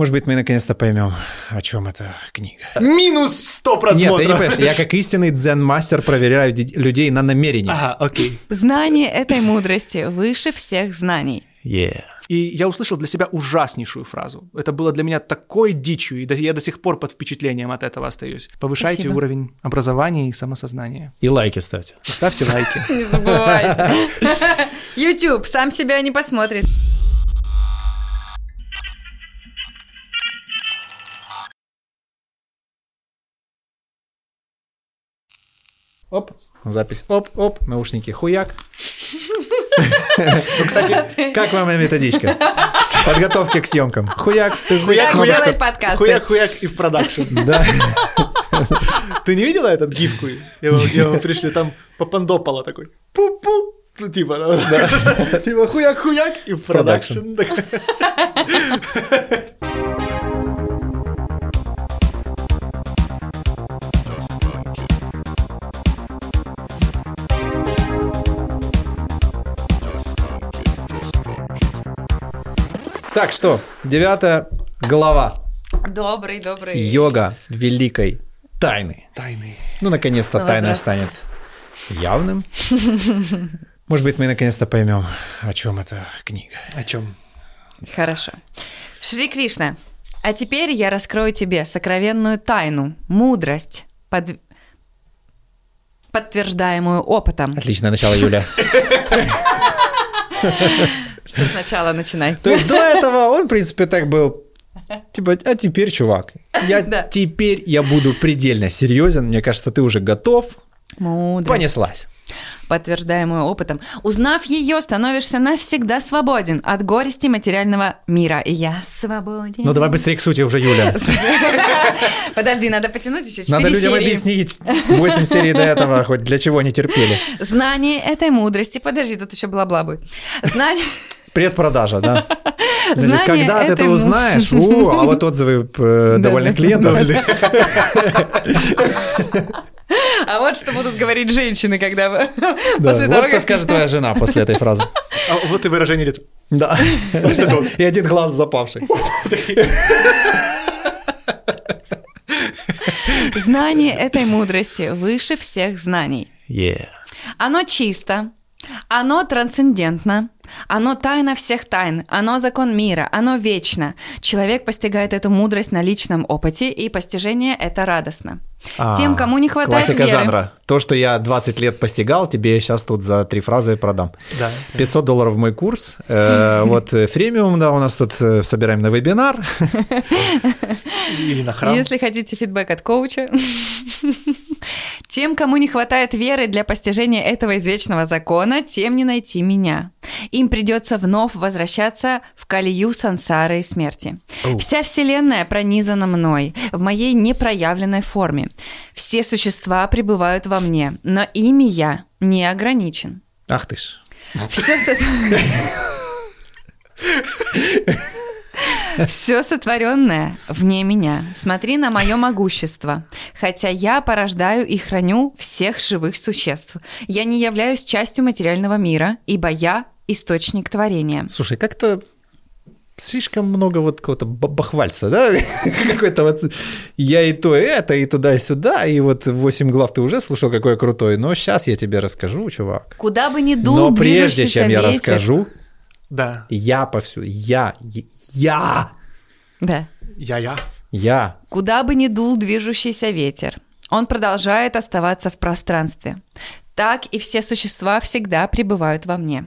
Может быть, мы наконец-то поймем, о чем эта книга. Минус 100 Нет, просмотров. ты не понимаешь, я как истинный дзен-мастер проверяю людей на намерение. Ага, окей. Знание этой мудрости выше всех знаний. Yeah. И я услышал для себя ужаснейшую фразу. Это было для меня такой дичью, и я до сих пор под впечатлением от этого остаюсь. Повышайте Спасибо. уровень образования и самосознания. И лайки ставьте. Ставьте лайки. Не забывайте. YouTube сам себя не посмотрит. Оп, запись. Оп, оп, наушники хуяк. Ну, кстати, Как вам методичка? Подготовки к съемкам. Хуяк. Ты Хуяк, Как хуяк. хуяк-хуяк и в продакшн. Да. Ты не видела этот гифку? Я вам, пришлю, там Папандопало такой. Пу-пу. Ну, типа, да. типа хуяк-хуяк и в продакшн. Так что, девятая глава. Добрый, добрый. Йога великой тайны. Тайны. Ну, наконец-то Снова тайна станет явным. Может быть, мы наконец-то поймем, о чем эта книга. О чем? Хорошо. Шри Кришна, а теперь я раскрою тебе сокровенную тайну, мудрость, под- подтверждаемую опытом. Отличное начало, Юля. Все сначала начинай. То есть до этого он, в принципе, так был. Типа, а теперь, чувак, я Да. теперь я буду предельно серьезен. Мне кажется, ты уже готов. Мудрость. Понеслась. Подтверждаемую опытом. Узнав ее, становишься навсегда свободен от горести материального мира. И я свободен. Ну давай быстрее к сути уже, Юля. Подожди, надо потянуть еще 4 Надо людям серии. объяснить 8 серий до этого, хоть для чего они терпели. Знание этой мудрости. Подожди, тут еще бла-бла бы. Знание... Предпродажа, да. Значит, Знание когда ты это узнаешь, у, а вот отзывы э, довольных клиентов. А вот что будут говорить женщины, когда вы... Да, после Вот того, что как- скажет твоя жена после этой фразы. А вот и выражение лица. Да. И один глаз запавший. Знание этой мудрости выше всех знаний. Yeah. Оно чисто, оно трансцендентно, оно тайна всех тайн, оно закон мира, оно вечно. Человек постигает эту мудрость на личном опыте, и постижение это радостно. Тем, А, кому не хватает Классика веры. жанра. То, что я 20 лет постигал, тебе сейчас тут за три фразы продам. Да. 500 долларов мой курс. Э, Вот э, фремиум, да, у нас тут э, собираем на вебинар. Или на храм. Если хотите фидбэк от коуча. Тем, кому не хватает веры для постижения этого извечного закона, тем не найти меня. Им придется вновь возвращаться в колею сансары и смерти. Вся вселенная пронизана мной, в моей непроявленной форме. Все существа пребывают во мне, но ими я не ограничен. Ах ты ж. Все Все сотворенное вне меня. Смотри на мое могущество. Хотя я порождаю и храню всех живых существ. Я не являюсь частью материального мира, ибо я источник творения. Слушай, как-то слишком много вот какого-то ба- бахвальца, да? Какой-то вот я и то, и это, и туда, и сюда, и вот 8 глав ты уже слушал, какой я крутой, но сейчас я тебе расскажу, чувак. Куда бы ни дул Но прежде чем я расскажу, Да. я повсюду, я, я- я, Да. Я-я. я. Куда бы ни дул движущийся ветер, он продолжает оставаться в пространстве. Так и все существа всегда пребывают во мне.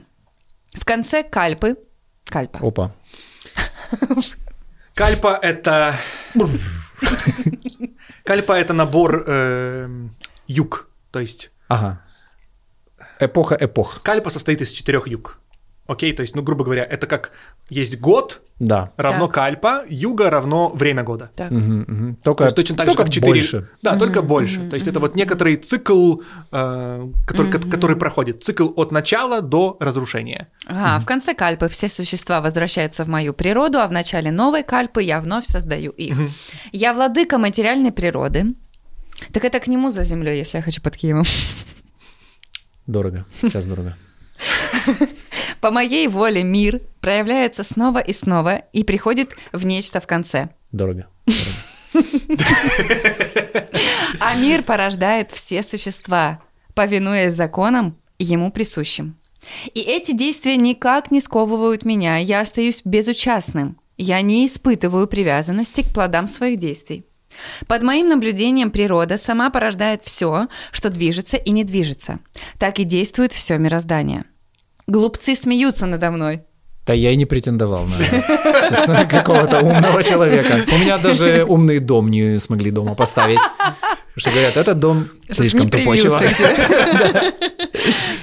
В конце кальпы... Кальпа. Опа. Кальпа — это... Кальпа — это набор эм, юг. То есть Ага. Эпоха эпох. кальпа состоит из четырех юг. Окей, то есть, ну, грубо говоря, это как есть год Да. равно Так. кальпа, юга равно время года. Так. Мгм. То Только, есть точно так только же, как 4... больше. Да, только больше. То есть это вот некоторый цикл, э, который, ко- который проходит. Цикл от начала до разрушения. Ага, в конце кальпы все существа возвращаются в мою природу, а в начале новой кальпы я вновь создаю их. Я владыка материальной природы. Так это к нему за землей, если я хочу под Киевом. Дорого. Сейчас дорого. По моей воле мир проявляется снова и снова и приходит в нечто в конце. Дорого. А мир порождает все существа, повинуясь законам, ему присущим. И эти действия никак не сковывают меня, я остаюсь безучастным. Я не испытываю привязанности к плодам своих действий. Под моим наблюдением природа сама порождает все, что движется и не движется. Так и действует все мироздание. Глупцы смеются надо мной. Да я и не претендовал на, какого-то умного человека. У меня даже умный дом не смогли дома поставить. Потому что говорят, этот дом слишком не тупой тебе.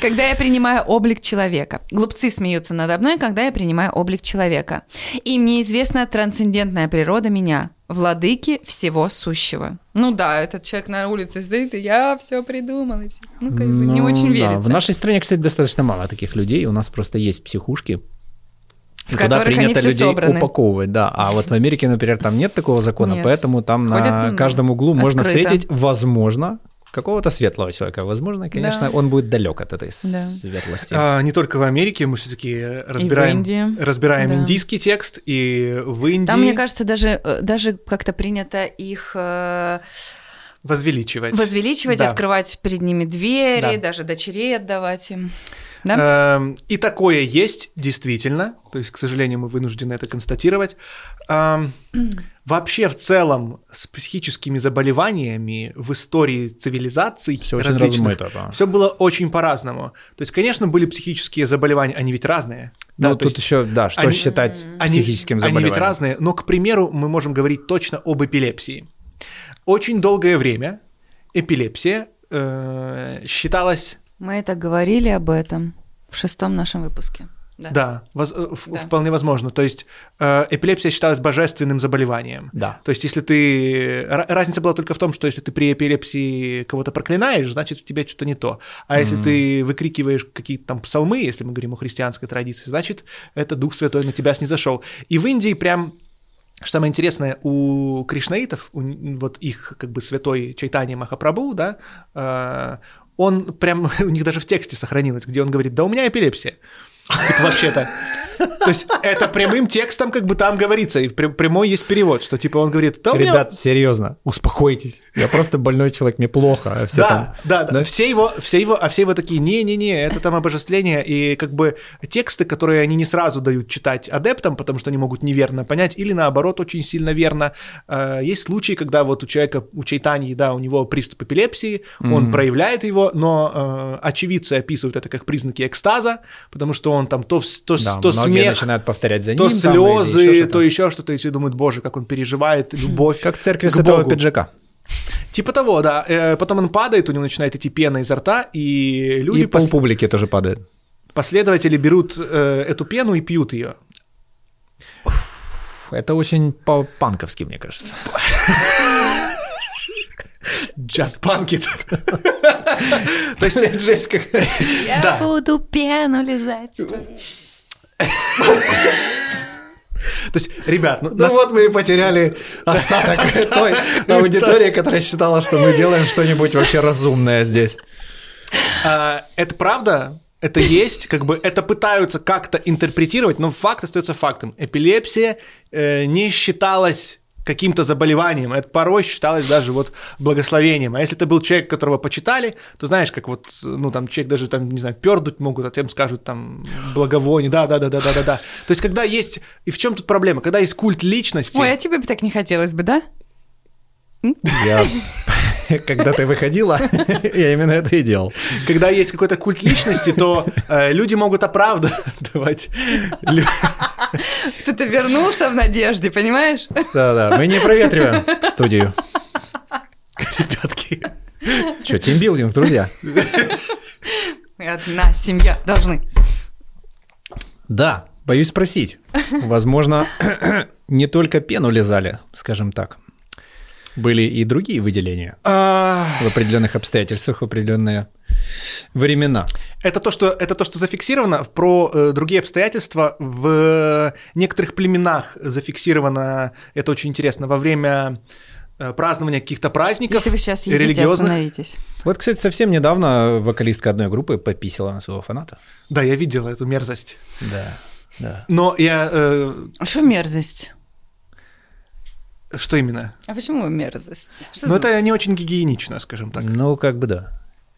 Когда я принимаю облик человека. Глупцы смеются надо мной, когда я принимаю облик человека. Им неизвестна трансцендентная природа меня, владыки всего сущего. Ну да, этот человек на улице стоит, и я все придумал. И все. Ну, как бы не Ну, очень да. верится. В нашей стране, кстати, достаточно мало таких людей. У нас просто есть психушки, В туда принято людей собраны. упаковывать, да. А вот в Америке, например, там нет такого закона, Нет. поэтому там Ходят, на каждом углу можно открыто. встретить, возможно, какого-то светлого человека. Возможно, конечно, Да. он будет далек от этой Да. светлости. А, не только в Америке, мы все-таки разбираем, разбираем Да. индийский текст, и в Индии Там, мне кажется, даже, э, даже как-то принято их э, возвеличивать. возвеличивать, Да. открывать перед ними двери, Да. даже дочерей отдавать им. Да? Эм, И такое есть, действительно. То есть, к сожалению, мы вынуждены это констатировать. Эм, Вообще, в целом, с психическими заболеваниями в истории цивилизаций очень различных размыто, да. все было очень по-разному. То есть, конечно, были психические заболевания, они ведь разные. Ну, Да, то тут есть еще, да, что они- считать они, психическим они заболеванием. ведь разные, но, к примеру, мы можем говорить точно об эпилепсии. Очень долгое время эпилепсия э, считалась Мы это говорили об этом в шестом нашем выпуске. Да. Да, воз- э, в- Да. вполне возможно. То есть э, эпилепсия считалась божественным заболеванием. Да. То есть если ты... ра- Разница была только в том, что если ты при эпилепсии кого-то проклинаешь, значит, в тебе что-то не то. А если ты выкрикиваешь какие-то там псалмы, если мы говорим о христианской традиции, значит, это Дух Святой на тебя снизошел. И в Индии прям что самое интересное, у кришнаитов, у вот их как бы святой Чайтани Махапрабху, да, э, он прям, у них даже в тексте сохранилось, где он говорит, да у меня эпилепсия. Типа, вообще-то. То есть это прямым текстом как бы там говорится, и пря- прямой есть перевод, что типа он говорит, да у меня... Ребят, серьезно, успокойтесь. Я просто больной человек, мне плохо. А все да, там... да, да, Все его, все его, а все его такие, не-не-не, это там обожествление, и как бы тексты, которые они не сразу дают читать адептам, потому что они могут неверно понять, или наоборот очень сильно верно. Э, Есть случаи, когда вот у человека, у Чайтаньи, да, у него приступ эпилепсии, он проявляет его, но э, очевидцы описывают это как признаки экстаза, потому что он там то, то, Да, то смех, начинают повторять за ним. то слезы, то еще что-то, и все думают, боже, как он переживает любовь Как к Святого Богу». Пиджака. Типа того, да. Э, Потом он падает, у него начинает идти пена изо рта, и люди, И пос- полпублики тоже падает. последователи берут э, эту пену и пьют ее. Это очень по-панковски, мне кажется. Just punk it. То есть, жесть как... Я буду пену лизать. То есть, ребят, ну, Ну нас- вот мы и потеряли остаток той аудитории, которая считала, что мы делаем что-нибудь вообще разумное здесь. а, это правда, это есть, как бы это пытаются как-то интерпретировать, но факт остается фактом. Эпилепсия э, не считалась каким-то заболеванием, это порой считалось даже вот благословением. А если это был человек, которого почитали, то знаешь, как вот, ну там человек даже там, не знаю, пердуть могут, а тем скажут там благовоние, да-да-да-да-да-да. То есть когда есть, и в чем тут проблема? Когда есть культ личности, Ой, а тебе бы так не хотелось бы, да? Я... Когда ты выходила, я именно это и делал. когда есть какой-то культ личности, то э, люди могут оправдывать Кто-то вернулся в надежде, понимаешь? Да-да, мы не проветриваем студию. ребятки. Что, тимбилдинг, друзья? Одна семья должны. Да, боюсь спросить. Возможно, не только пену лизали, скажем так. Были и другие выделения А, в определенных обстоятельствах, в определенные времена. Это то, что, это то, что зафиксировано. Про э, другие обстоятельства в некоторых племенах зафиксировано, это очень интересно, во время э, празднования каких-то праздников Если вы сейчас едите, религиозных. остановитесь. Вот, кстати, совсем недавно вокалистка одной группы пописала на своего фаната. Да, я видел эту мерзость. Да, да. Но я... э, А что мерзость? Что именно? А почему мерзость? Что Ну, это не очень гигиенично, скажем так. Ну, как бы да.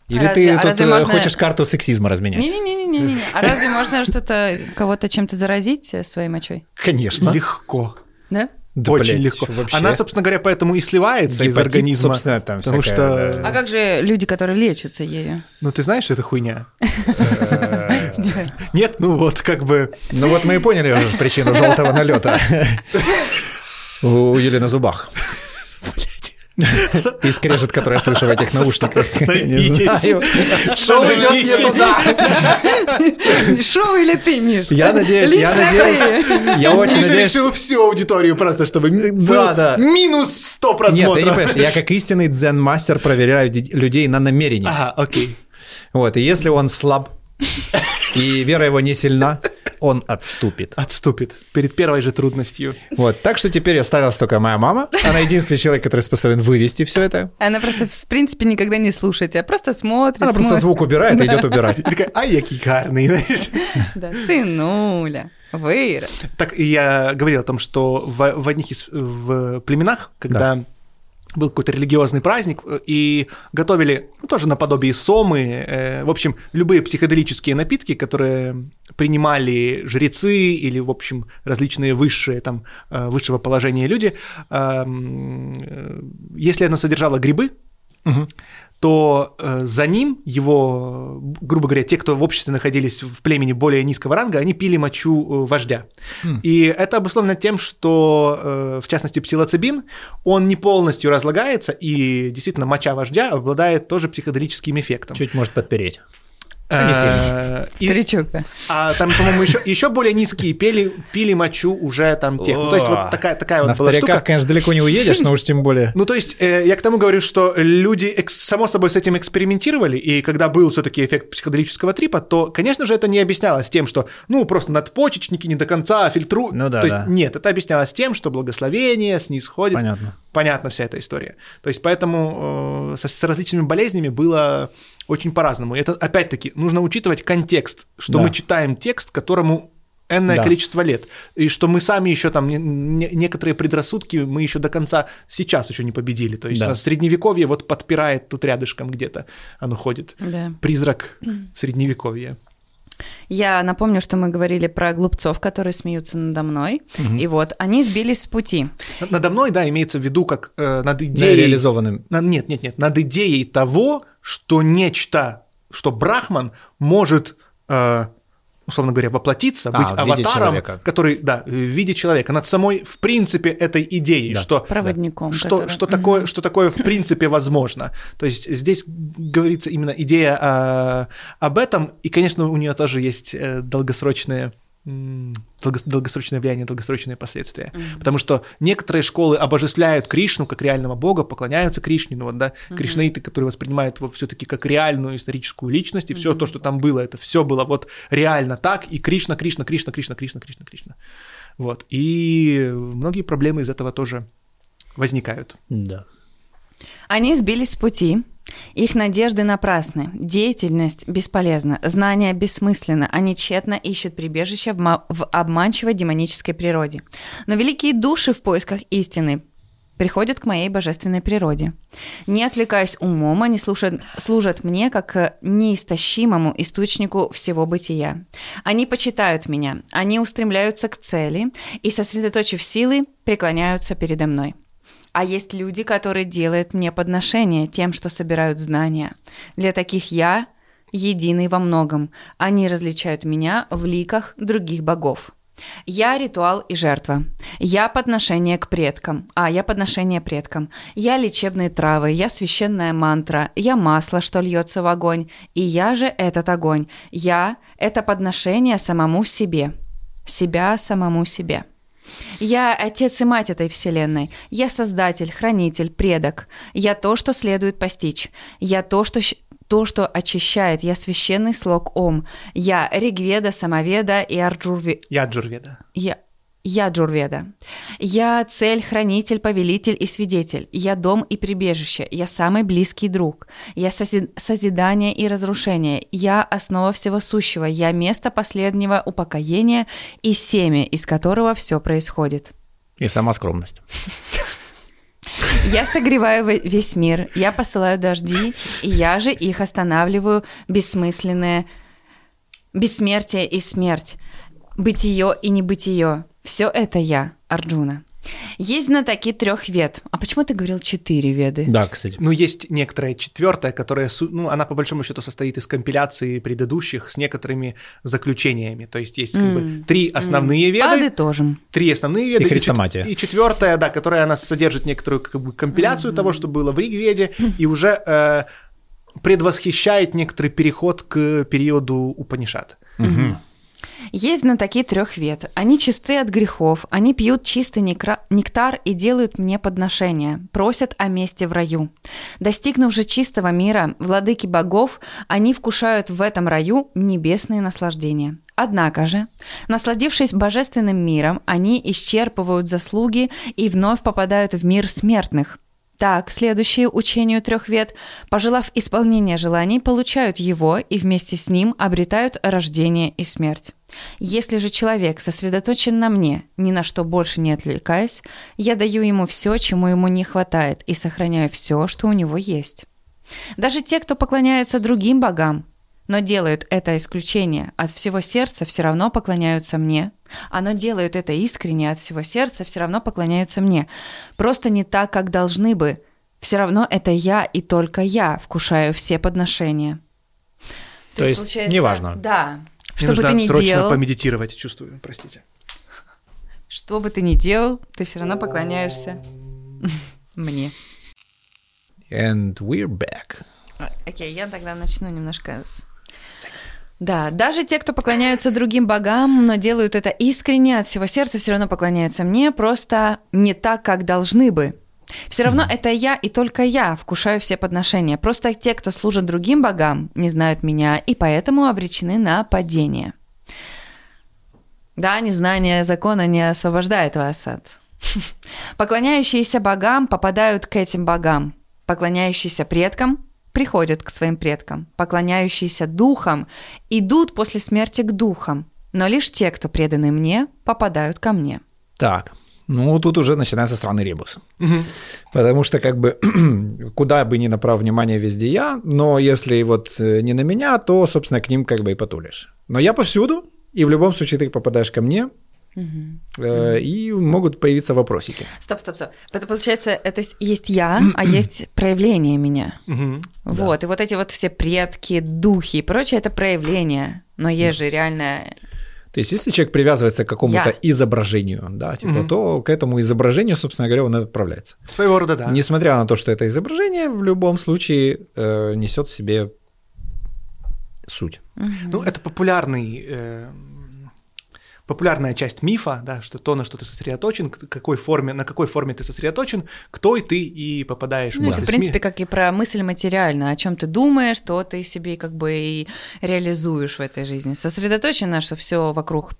Или разве- ты а тут разве э, можно- хочешь карту сексизма разменять? Не-не-не-не-не. А разве можно что-то, кого-то чем-то заразить э, своей мочой? Конечно. Легко. Да? Да, очень блядь, легко. вообще. Она, собственно говоря, поэтому и сливается из Гепатит, организма. собственно, там потому всякое, что, да. А как же люди, которые лечатся ею? ну ты знаешь, что это хуйня? Нет, ну вот как бы... Ну вот мы и поняли уже причину желтого налета. У Юли на зубах. И скрежет, который я слышу в этих наушниках. Не знаю. Шоу идет не туда. Шоу или ты, Миш? Я надеюсь, я надеюсь, я очень надеюсь, решил всю аудиторию просто, чтобы был да. минус 100 Нет, ты просмотров. не понимаешь, я как истинный дзен-мастер проверяю людей на намерение. Ага, окей. Вот, и если он слаб, и вера его не сильна, он отступит. Отступит перед первой же трудностью. Вот, так что теперь осталась только моя мама. Она единственный человек, который способен вывести все это. Она просто, в принципе, никогда не слушает, а просто смотрит. Она просто смотрит. звук убирает и идет убирать. И такая, ай, який гарний, знаешь. Да, сынуля, вырос. Так, я говорил о том, что в, в одних из в племенах, когда был какой-то религиозный праздник, э, и готовили, ну, тоже наподобие сомы, э, в общем, любые психоделические напитки, которые принимали жрецы или, в общем, различные высшие, там, э, высшего положения люди, эм, э, если оно содержало грибы, то э, за ним его, грубо говоря, те, кто в обществе находились в племени более низкого ранга, они пили мочу э, вождя. И это обусловлено тем, что, э, в частности, псилоцибин, он не полностью разлагается, и действительно моча вождя обладает тоже психоделическим эффектом. Чуть может подпереть. Э, и- Старичок, да. а там, по-моему, еще, еще более низкие пили, пили мочу уже там тех. Ну, то есть вот такая, такая На вот была вторяках, штука. конечно, далеко не уедешь, но уж тем более. Ну, то есть, э, я к тому говорю, что люди, само собой, с этим экспериментировали, и когда был все-таки эффект психоделического трипа, то, конечно же, это не объяснялось тем, что, ну, просто надпочечники не до конца фильтруют. Ну да, то есть, да. нет, это объяснялось тем, что благословение снисходит. Понятно. Понятна вся эта история. То есть, поэтому э, со- с, различными болезнями было очень по-разному. И это, опять-таки, нужно учитывать контекст, что Да. мы читаем текст, которому энное Да. количество лет, и что мы сами еще там не- не- некоторые предрассудки мы еще до конца сейчас еще не победили. То есть Да. у нас средневековье вот подпирает тут рядышком где-то, оно ходит. Да. Призрак средневековья. Я напомню, что мы говорили про глупцов, которые смеются надо мной. И вот, они сбились с пути. Надо мной, да, имеется в виду как э, над идеей... реализованным. На- Нет, нет, нет, над идеей того, что нечто, что Брахман может, э, условно говоря, воплотиться, А, быть аватаром, человека. который, да, в виде человека, над самой, в принципе, этой идеей, Да. что Проводником. что, который- что, такое, что такое в принципе возможно. То есть здесь говорится именно идея а, об этом, и, конечно, у нее тоже есть э, долгосрочные долгосрочное влияние, долгосрочные последствия. Потому что некоторые школы обожествляют Кришну как реального бога, поклоняются Кришне, ну вот, да, кришнаиты, которые воспринимают его все-таки как реальную историческую личность, и все то, что там было, это все было вот реально так, и Кришна, Кришна, Кришна, Кришна, Кришна, Кришна, Кришна. Вот. И многие проблемы из этого тоже возникают. Да. Они сбились с пути. Их надежды напрасны, деятельность бесполезна, знания бессмысленны, они тщетно ищут прибежище в, в обманчивой демонической природе. Но великие души в поисках истины приходят к моей божественной природе. Не отвлекаясь умом, они слушают, служат мне как неистощимому источнику всего бытия. Они почитают меня, они устремляются к цели и, сосредоточив силы, преклоняются передо мной. А есть люди, которые делают мне подношение тем, что собирают знания. Для таких я единый во многом. Они различают меня в ликах других богов. Я ритуал и жертва. Я подношение к предкам. А, я подношение предкам. Я лечебные травы. Я священная мантра. Я масло, что льется в огонь. И я же этот огонь. Я – это подношение самому себе. Себя самому себе. Я отец и мать этой вселенной. Я создатель, хранитель, предок. Я то, что следует постичь. Я то, что то, что очищает. Я священный слог Ом. Я Ригведа, Самоведа и Арджурви... Я Джурведа. Я... Я Джурведа. Я цель, хранитель, повелитель и свидетель. Я дом и прибежище. Я самый близкий друг. Я сози- созидание и разрушение. Я основа всего сущего. Я место последнего упокоения и семя, из которого все происходит. И сама скромность. Я согреваю ве- весь мир, я посылаю дожди, и я же их останавливаю бессмысленное бессмертие и смерть, бытие и небытие. Все это я, Арджуна. Есть знатоки трех вед. А почему ты говорил четыре веды? Да, кстати. Ну, есть некоторая четвертая, которая, ну, она по большому счету состоит из компиляции предыдущих с некоторыми заключениями. То есть есть как бы три основные веды, Подытожим. три основные веды И хрестоматия. и четвертая, да, которая она содержит некоторую как бы компиляцию того, что было в Ригведе, и уже э, предвосхищает некоторый переход к периоду Упанишат. Есть знатоки трех вед. Они чисты от грехов, они пьют чистый нектар и делают мне подношения, просят о месте в раю. Достигнув же чистого мира, владыки богов, они вкушают в этом раю небесные наслаждения. Однако же, насладившись божественным миром, они исчерпывают заслуги и вновь попадают в мир смертных. Так, следующие учению трех вед, пожелав исполнения желаний, получают его и вместе с ним обретают рождение и смерть. Если же человек сосредоточен на мне, ни на что больше не отвлекаясь, я даю ему все, чему ему не хватает, и сохраняю все, что у него есть. Даже те, кто поклоняются другим богам, но делают это исключение от всего сердца, все равно поклоняются мне. Оно делают это искренне от всего сердца, все равно поклоняются мне. Просто не так, как должны бы. Все равно это я и только я вкушаю все подношения. То есть неважно. Да. Мне Что бы нужно ты ни срочно делал, помедитировать, чувствую, простите. что бы ты ни делал, ты все равно поклоняешься мне. And we're back. Окей, я тогда начну немножко с... Да, даже те, кто поклоняются другим богам, но делают это искренне, от всего сердца, все равно поклоняются мне, просто не так, как должны бы. Все равно это я и только я вкушаю все подношения. Просто те, кто служат другим богам, не знают меня и поэтому обречены на падение. Да, незнание закона не освобождает вас от... Поклоняющиеся богам попадают к этим богам. Поклоняющиеся предкам приходят к своим предкам. Поклоняющиеся духам идут после смерти к духам. Но лишь те, кто преданы мне, попадают ко мне. Так, ну тут уже начинается странный ребус. Потому что как бы куда бы ни направил внимание везде я, но если вот э, не на меня, то, собственно, к ним как бы и потулишь. Но я повсюду, и в любом случае ты попадаешь ко мне, э, и могут появиться вопросики. Стоп, стоп, стоп. Это получается, то есть есть я, а есть проявление меня. Вот, и вот эти вот все предки, духи и прочее, это проявление. Но есть же реальное... То есть, если человек привязывается к какому-то Я. изображению, да, типа, то к этому изображению, собственно говоря, он и отправляется. Своего рода, да. Несмотря на то, что это изображение, в любом случае э, несет в себе суть. Ну, это популярный, э, популярная часть мифа, да, что то, на что ты сосредоточен, к какой форме, на какой форме ты сосредоточен, к той ты и попадаешь Ну, это, мысли в принципе, как и про мысль материально, о чем ты думаешь, то ты себе как бы и реализуешь в этой жизни. Сосредоточено, что все вокруг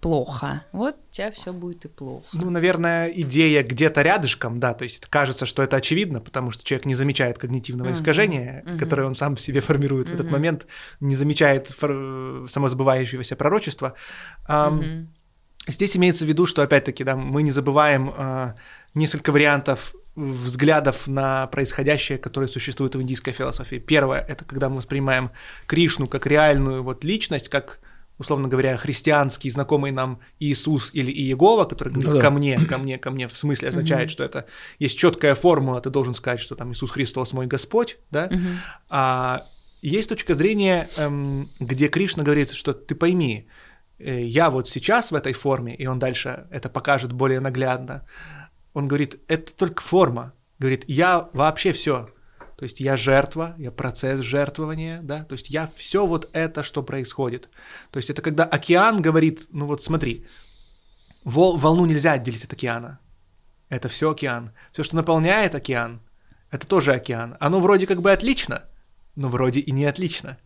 плохо. Вот у тебя все будет и плохо. Ну, наверное, идея где-то рядышком, да, то есть кажется, что это очевидно, потому что человек не замечает когнитивного искажения, которое он сам в себе формирует в этот момент, не замечает фор- самосбывающегося пророчества. Ам, Здесь имеется в виду, что, опять-таки, да, мы не забываем а, несколько вариантов взглядов на происходящее, которые существуют в индийской философии. Первое – это когда мы воспринимаем Кришну как реальную вот личность, как условно говоря, христианский, знакомый нам Иисус или Иегова, который говорит Ну да. «ко мне, ко мне, ко мне», в смысле означает, что это есть четкая формула, ты должен сказать, что там Иисус Христос мой Господь, да? А есть точка зрения, эм, где Кришна говорит, что ты пойми, э, я вот сейчас в этой форме, и он дальше это покажет более наглядно, он говорит, это только форма, говорит, я вообще все, то есть я жертва, я процесс жертвования, да, то есть я все вот это, что происходит. То есть это когда океан говорит, ну вот смотри, вол- волну нельзя отделить от океана. Это все океан. Все, что наполняет океан, это тоже океан. Оно вроде как бы отлично, но вроде и не отлично.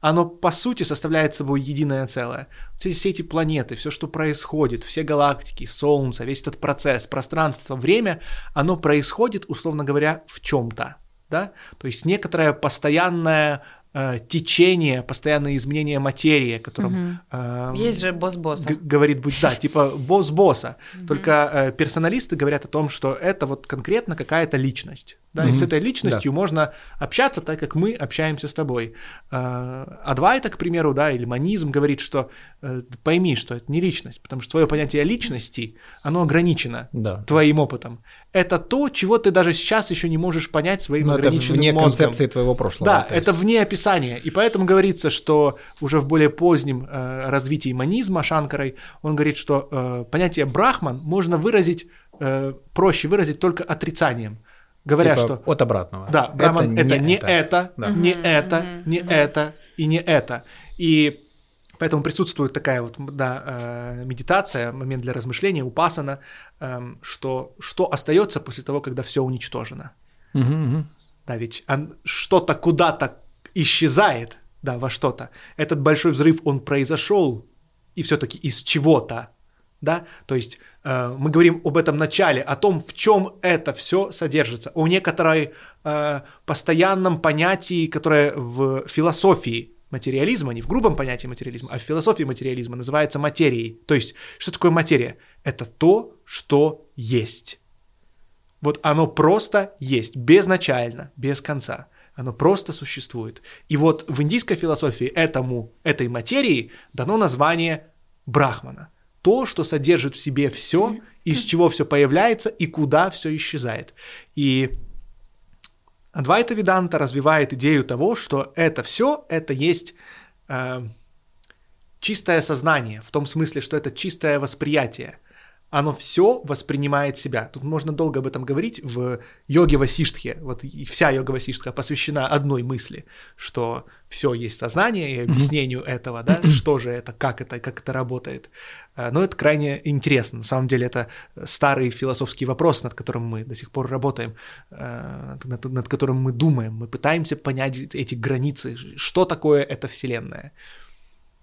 оно по сути составляет собой единое целое. Все, все эти планеты, все, что происходит, все галактики, Солнце, весь этот процесс, пространство, время, оно происходит, условно говоря, в чем-то. Да? То есть некоторое постоянное э, течение, постоянное изменение материи, о котором... э, Есть же босс босса. говорит, будь да, типа босс босса. Только э, персоналисты говорят о том, что это вот конкретно какая-то личность. Да, и с этой личностью можно общаться так, как мы общаемся с тобой. Э, Адвайта, к примеру, да, или манизм говорит, что э, пойми, что это не личность, потому что твое понятие личности, оно ограничено Да. твоим опытом. Это то, чего ты даже сейчас еще не можешь понять своим Но Ну, это ограниченным вне мозгом. концепции твоего прошлого. Да, то это есть- вне описания. И поэтому говорится, что уже в более позднем э, развитии манизма Шанкарой, он говорит, что э, понятие брахман можно выразить, э, проще выразить только отрицанием. Говоря, Типа что от обратного. да, брахман это, не это, Да. не это, не это и не это. И поэтому присутствует такая вот да, э, медитация, момент для размышления, упасана, эм, что что остается после того, когда все уничтожено. Да, ведь что-то куда-то исчезает, да, во что-то. Этот большой взрыв, он произошел, и все-таки из чего-то, да, то есть мы говорим об этом начале, о том, в чем это все содержится, о некоторой э, постоянном понятии, которое в философии материализма, не в грубом понятии материализма, а в философии материализма называется материей. То есть, что такое материя? Это то, что есть. Вот оно просто есть, безначально, без конца. Оно просто существует. И вот в индийской философии этому, этой материи дано название Брахмана. То, что содержит в себе все, из чего все появляется и куда все исчезает. И Адвайта Веданта развивает идею того, что это все, это есть э, чистое сознание, в том смысле, что это чистое восприятие. Оно все воспринимает себя. Тут можно долго об этом говорить в йоге Васиштхе. Вот и вся йога Васиштха посвящена одной мысли, что все есть сознание и объяснению этого, да, что же это, как это, как это работает. Э, Но это крайне интересно. На самом деле это старый философский вопрос, над которым мы до сих пор работаем, э, над, над которым мы думаем. Мы пытаемся понять эти границы, что такое эта Вселенная.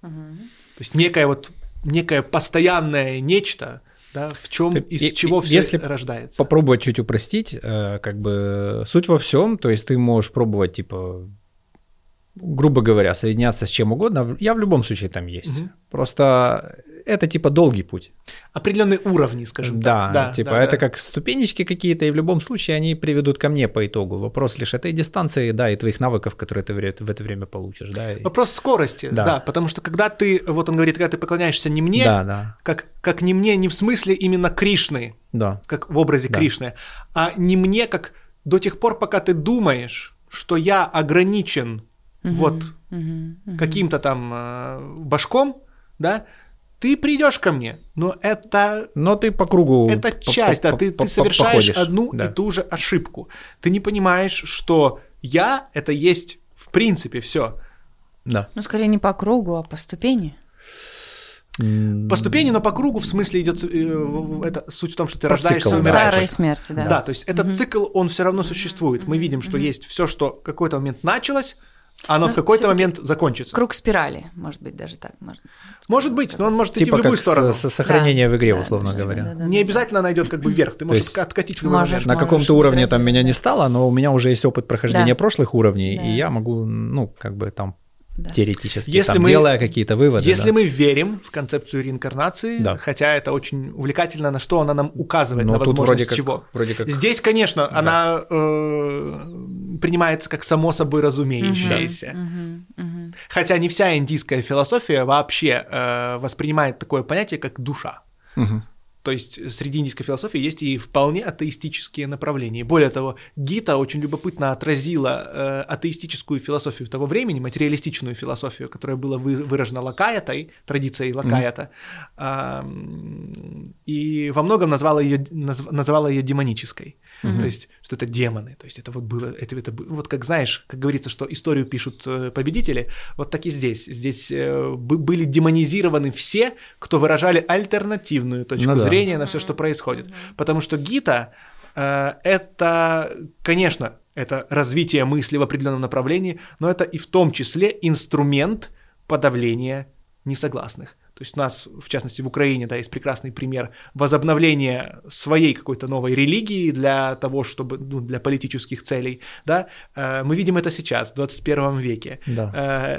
То есть некое вот некое постоянное нечто, да, в чем Ты- из и- чего все если рождается. Попробовать чуть упростить, э, как бы суть во всем, то есть ты можешь пробовать, типа, грубо говоря, соединяться с чем угодно, я в любом случае там есть. Мгм. Просто это типа долгий путь. Определенные уровни, скажем Да, так. типа да, это да. как ступенечки какие-то, и в любом случае они приведут ко мне по итогу. Вопрос лишь этой дистанции, да, и твоих навыков, которые ты в это время получишь, да. и- Вопрос скорости, да. Да. потому что когда ты, вот он говорит, когда ты поклоняешься не мне, Да, да, как, как не мне, не в смысле именно Кришны, да. как в образе Да. Кришны, а не мне, как до тех пор, пока ты думаешь, что я ограничен вот каким-то там э, башком, да, ты придешь ко мне, но это Но ты по кругу... это часть, по- да, ты, по- ты совершаешь походишь, одну да. и ту же ошибку. Ты не понимаешь, что я это есть в принципе все. Да. Ну, скорее не по кругу, а по ступени. По ступени, но по кругу в смысле идет э, это суть в том, что ты По рождаешься и да. умираешь. Сара и смерти, да. Да, то есть этот цикл, он все равно существует. Мы видим, что есть все, что в какой-то момент началось, оно в Ну, какой-то момент закончится. Круг спирали, может быть, даже так можно. Может быть, но он может идти Типа в любую как сторону. с- со- сохранение в игре, Да, условно да, говоря. да, да, Не да. обязательно она идет как бы вверх, ты можешь есть откатить в любой можешь момент. На Можешь каком-то уровне там меня не да. стало, но у меня уже есть опыт прохождения Да. прошлых уровней, Да. и я могу, ну, как бы там Да. теоретически, Если там, мы- делая какие-то выводы. Если да. мы верим в концепцию реинкарнации, Да. хотя это очень увлекательно, на что она нам указывает, Но на возможность вроде как- чего. вроде как- Здесь, конечно, она э, принимается как само собой разумеющееся. Мгм, мгм. Хотя не вся индийская философия вообще э, воспринимает такое понятие, как душа. Мгм. То есть среди индийской философии есть и вполне атеистические направления. Более того, Гита очень любопытно отразила э, атеистическую философию того времени, материалистичную философию, которая была вы- выражена Лакаятой, традицией Лакаята, ам, и во многом назвала ее, назв- называла ее демонической. То есть, что это демоны. То есть, это вот было, это, это вот как знаешь, как говорится, что историю пишут э, победители, вот так и здесь. Здесь э, бы- были демонизированы все, кто выражали альтернативную точку Ну да. зрения на все, что происходит. Потому что Гита э, это, конечно, это развитие мысли в определенном направлении, но это и в том числе инструмент подавления несогласных. То есть у нас, в частности, в Украине, да, есть прекрасный пример возобновления своей какой-то новой религии для того, чтобы, ну, для политических целей, да. Э, мы видим это сейчас, в 21 веке. Да.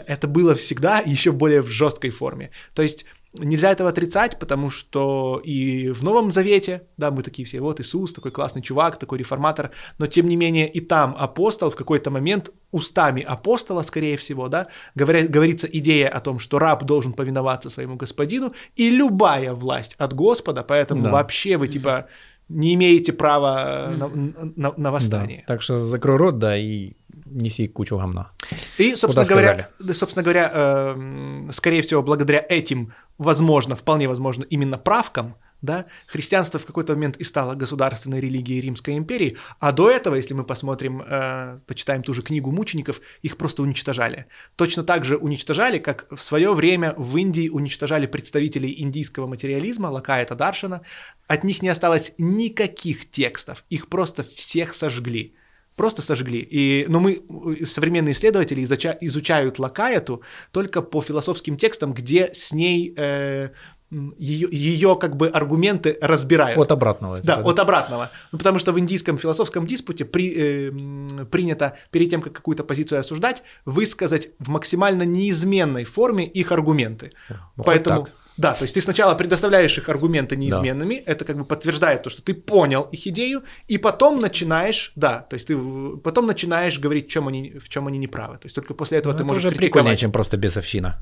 Э, это было всегда еще более в жесткой форме. То есть Нельзя этого отрицать, потому что и в Новом Завете, да, мы такие все, вот Иисус, такой классный чувак, такой реформатор, но тем не менее и там апостол в какой-то момент устами апостола, скорее всего, да, говоря, говорится идея о том, что раб должен повиноваться своему господину, и любая власть от Господа, поэтому да. вообще вы типа не имеете права на, на, на восстание. Да. Так что закрой рот, да, и неси кучу гамна. И, собственно говоря, собственно говоря, э, скорее всего, благодаря этим возможно, вполне возможно, именно правкам, да, христианство в какой-то момент и стало государственной религией Римской империи, а до этого, если мы посмотрим, э, почитаем ту же книгу мучеников, их просто уничтожали. Точно так же уничтожали, как в свое время в Индии уничтожали представителей индийского материализма, Лакаята Даршана, от них не осталось никаких текстов, их просто всех сожгли просто сожгли. И, но мы, современные исследователи, изуча, изучают Лакаяту только по философским текстам, где с ней э, ее, ее как бы аргументы разбирают. От обратного. Да, от обратного. Ну, потому что в индийском философском диспуте при, э, принято перед тем, как какую-то позицию осуждать, высказать в максимально неизменной форме их аргументы. Вот Поэтому... так. Да, то есть ты сначала предоставляешь их аргументы неизменными, да. это как бы подтверждает то, что ты понял их идею, и потом начинаешь, да, то есть ты потом начинаешь говорить, в чем они, в чем они неправы. То есть только после этого ну, ты это можешь уже критиковать. прикольнее, чем просто бесовщина.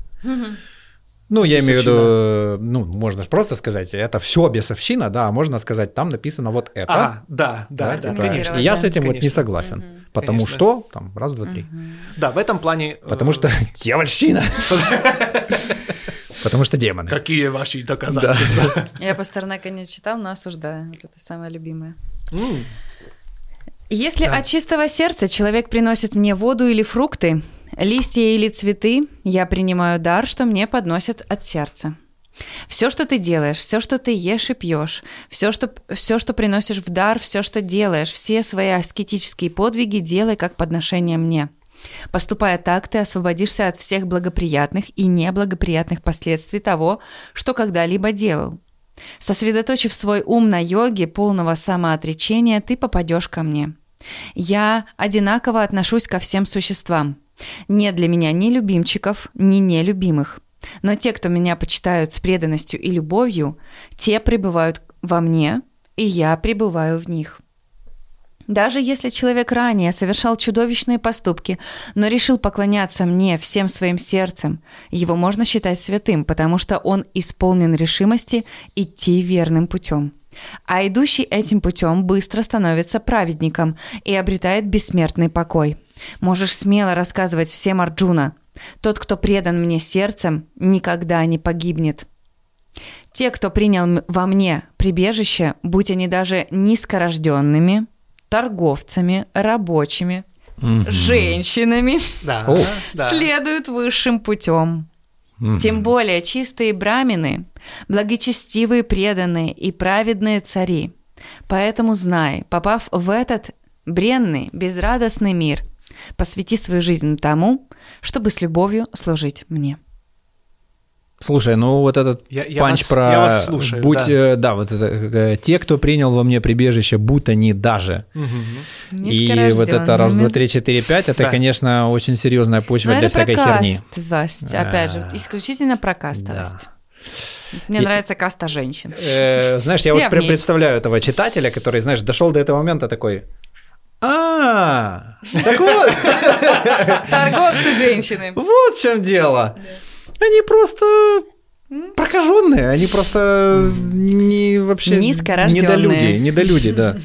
Ну, я имею в виду, ну, можно же просто сказать, это все бесовщина, да, а можно сказать, там написано вот это. А, да, да, да, типа, конечно. И я с этим вот не Конечно. согласен. Потому Конечно. что, там, раз, два, три. Да, в этом плане... э, Потому что дьявольщина. Потому что демоны. Какие ваши доказательства? Я Пастернака не читал, но осуждаю. Вот это самое любимое. М, Если Да. от чистого сердца человек приносит мне воду или фрукты, листья или цветы, я принимаю дар, что мне подносят от сердца. Все, что ты делаешь, все, что ты ешь и пьешь, все что, все, что приносишь в дар, все, что делаешь, все свои аскетические подвиги делай как подношение мне. Поступая так, ты освободишься от всех благоприятных и неблагоприятных последствий того, что когда-либо делал. Сосредоточив свой ум на йоге полного самоотречения, ты попадешь ко мне. Я одинаково отношусь ко всем существам. Нет для меня ни любимчиков, ни нелюбимых. Но те, кто меня почитают с преданностью и любовью, те пребывают во мне, и я пребываю в них. Даже если человек ранее совершал чудовищные поступки, но решил поклоняться мне всем своим сердцем, его можно считать святым, потому что он исполнен решимости идти верным путем. А идущий этим путем быстро становится праведником и обретает бессмертный покой. Можешь смело рассказывать всем Арджуна. Тот, кто предан мне сердцем, никогда не погибнет. Те, кто принял во мне прибежище, будь они даже низкорожденными, торговцами, рабочими, женщинами, Да, да. следуют высшим путем. Мгм. Тем более чистые брамины, благочестивые преданные и праведные цари. Поэтому знай, попав в этот бренный, безрадостный мир, посвяти свою жизнь тому, чтобы с любовью служить мне. Слушай, ну вот этот Я- я панч вас- про я вас слушаю, будь, да. э, да, вот это э, те, кто принял во мне прибежище, будь они даже. Мгм. И вот это раз, два, три, четыре, пять, это, Да. конечно, очень серьезная почва Но для это про всякой херни. кастовость, опять же, А. исключительно про кастовость. Мне И- нравится каста женщин. Э, знаешь, я Я уже прям представляю этого читателя, который, знаешь, дошел до этого момента такой. А, так вот, Торговцы женщины. вот в чем дело. Они просто прокаженные, они просто не вообще Низкорожденные. недолюди, недолюди, да.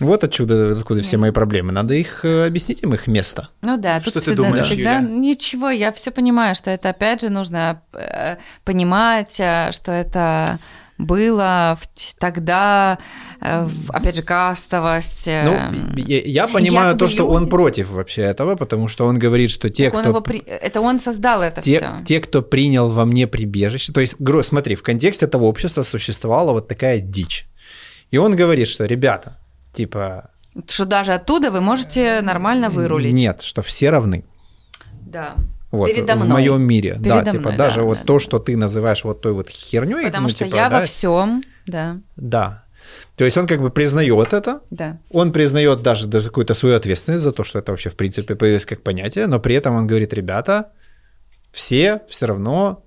Вот отсюда, откуда все мои проблемы. Надо их э, объяснить им их место. Ну да, тут Что ты всегда, думаешь, всегда- Юля? ничего, я все понимаю, что это опять же нужно э, понимать, э, что это было в тогда, э, в- опять же, кастовость. э, Ну, я, я понимаю якобы то, что он люди. против вообще этого, потому что он говорит, что те, так он кто его при- Это он создал это те, все. те, кто принял во мне прибежище, то есть, смотри, в контексте этого общества существовала вот такая дичь. И он говорит, что, ребята, типа, Что даже оттуда вы можете нормально вырулить. Нет, что все равны. Да. Вот, Передо в мной. моем мире. да, Передо типа мной, даже да, вот да, то, что ты называешь вот той вот херней. Потому ну, что типа, я да, во всем, да, Да. То есть он как бы признает это, да. он признает даже, даже какую-то свою ответственность за то, что это вообще в принципе появилось как понятие, но при этом он говорит, ребята, все все равно,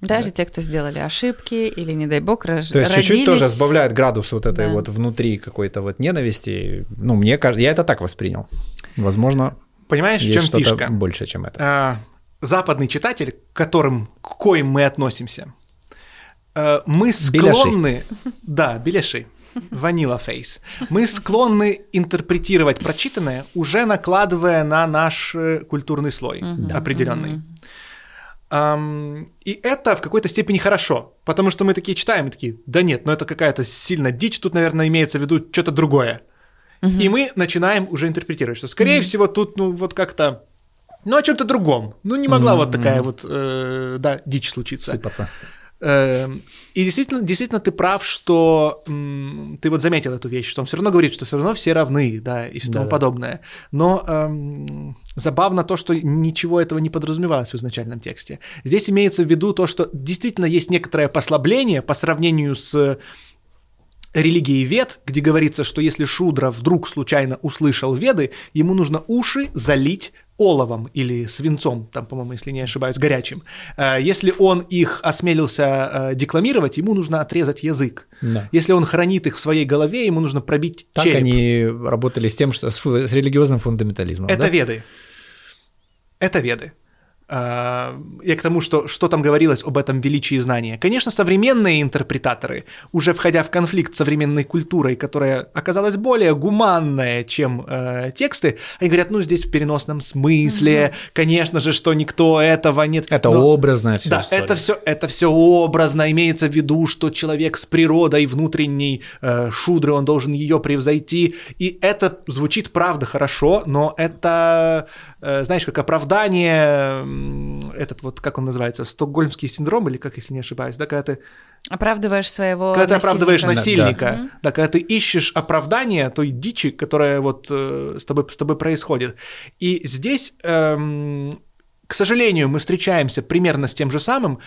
Даже те, кто сделали ошибки или, не дай бог, рож... то есть чуть-чуть тоже сбавляет градус вот этой Да. вот внутри какой-то вот ненависти. Ну, мне кажется, я это так воспринял. Возможно, Понимаешь, в есть чем что-то фишка? больше, чем это. А, западный читатель, к которым, к коим мы относимся, э, мы склонны... Да, беляши. Ванила фейс. Мы склонны интерпретировать прочитанное, уже накладывая на наш э, культурный слой определенный. Ам, и это в какой-то степени хорошо, потому что мы такие читаем и такие, да нет, ну это какая-то сильно дичь, тут, наверное, имеется в виду что-то другое. И мы начинаем уже интерпретировать, что, скорее всего, тут, ну, вот как-то, ну, о чем-то другом. Ну, не могла вот такая вот, э, да, дичь случиться. Сыпаться. Эм, И действительно, действительно, ты прав, что м, ты вот заметил эту вещь, что он все равно говорит, что все равно все равны, да, и все тому Да-да. подобное. Но эм, забавно то, что ничего этого не подразумевалось в изначальном тексте. Здесь имеется в виду то, что действительно есть некоторое послабление по сравнению с религией Вед, где говорится, что если Шудра вдруг случайно услышал Веды, ему нужно уши залить оловом или свинцом, там, по-моему, если не ошибаюсь, горячим. Э, Если он их осмелился э, декламировать, ему нужно отрезать язык. Да. Если он хранит их в своей голове, ему нужно пробить Так череп. они работали с тем, что с, с религиозным фундаментализмом. Это да? веды. Это веды. А, Я к тому, что, что там говорилось об этом величии знания. Конечно, современные интерпретаторы, уже входя в конфликт с современной культурой, которая оказалась более гуманная, чем э, тексты, они говорят, ну, здесь в переносном смысле, конечно же, что никто этого нет. Это Но- образная вся да, история. это все, это все образно, имеется в виду, что человек с природой внутренней э, шудры, он должен ее превзойти, и это звучит правда хорошо, но это, э, знаешь, как оправдание, этот вот, как он называется, стокгольмский синдром, или как, если не ошибаюсь, да, когда ты Оправдываешь своего когда ты оправдываешь насильника. насильника, да, когда ты ищешь оправдание той дичи, которая вот э, с, тобой, с тобой происходит. И здесь, эм, к сожалению, мы встречаемся примерно с тем же самым,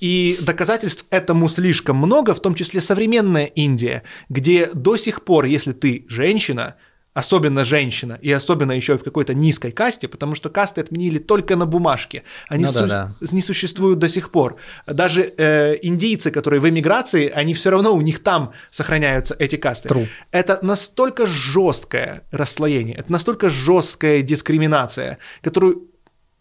и доказательств этому слишком много, в том числе современная Индия, где до сих пор, если ты женщина, особенно женщина, и особенно еще и в какой-то низкой касте, потому что касты отменили только на бумажке, они Ну да, су- да. не существуют до сих пор. Даже э, индийцы, которые в эмиграции, они все равно у них там сохраняются эти касты. True. Это настолько жесткое расслоение, это настолько жесткая дискриминация, которую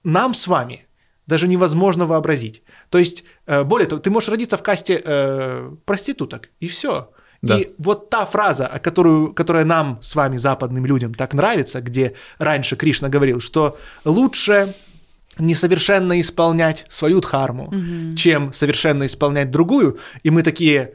нам с вами даже невозможно вообразить. То есть, э, более того, ты можешь родиться в касте э, проституток, и все. Да. И вот та фраза, которую, которая нам с вами, западным людям, так нравится, где раньше Кришна говорил, что лучше несовершенно исполнять свою дхарму, чем совершенно исполнять другую, и мы такие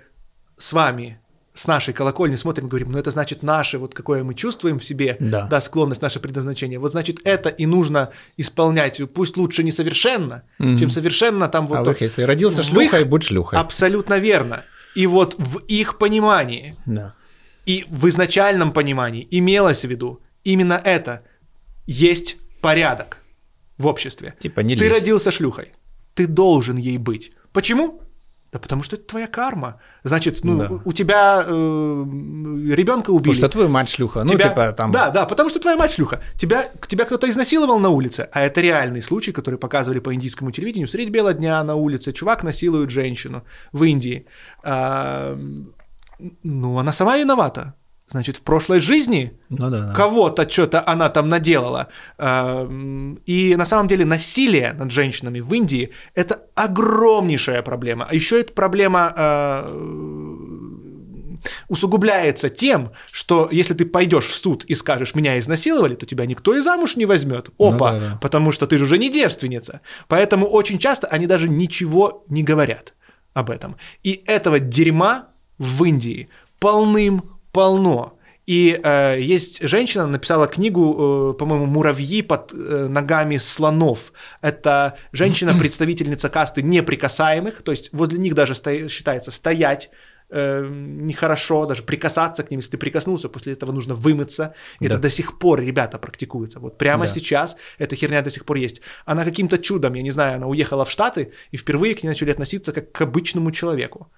с вами, с нашей колокольни смотрим, говорим, ну это значит наше, вот какое мы чувствуем в себе, Да. склонность, наше предназначение, вот значит это и нужно исполнять, пусть лучше несовершенно, чем совершенно там вот... а то- в их, если родился шлюхой, их- будь шлюхой. Абсолютно верно. И вот в их понимании, Да. и в изначальном понимании имелось в виду именно это. Есть порядок в обществе. Типа не Ты лезь. родился шлюхой. Ты должен ей быть. Почему? Да потому что это твоя карма. Значит, ну, Да. у- тебя ребенка убили. Потому что твою мать шлюха. Ну, Тебя- типа там... Да, да, потому что твоя мать шлюха. Тебя, тебя кто-то изнасиловал на улице, а это реальный случай, который показывали по индийскому телевидению. Средь бела дня на улице чувак насилует женщину в Индии. А, ну, она сама виновата. Значит, в прошлой жизни Ну да, да. кого-то что-то она там наделала. А, м, И на самом деле насилие над женщинами в Индии – это огромнейшая проблема. А еще эта проблема а, усугубляется тем, что если ты пойдешь в суд и скажешь, меня изнасиловали, то тебя никто и замуж не возьмет. Опа, Ну да, да. потому что ты же уже не девственница. Поэтому очень часто они даже ничего не говорят об этом. И этого дерьма в Индии полным-полно. И э, есть женщина, написала книгу, э, по-моему, «Муравьи под э, ногами слонов». Это женщина-представительница касты неприкасаемых, то есть возле них даже сто- считается стоять э, нехорошо даже прикасаться к ним. Если ты прикоснулся, после этого нужно вымыться. Да. Это до сих пор, ребята, практикуется. Вот прямо Да. сейчас эта херня до сих пор есть. Она каким-то чудом, я не знаю, она уехала в Штаты, и впервые к ней начали относиться как к обычному человеку.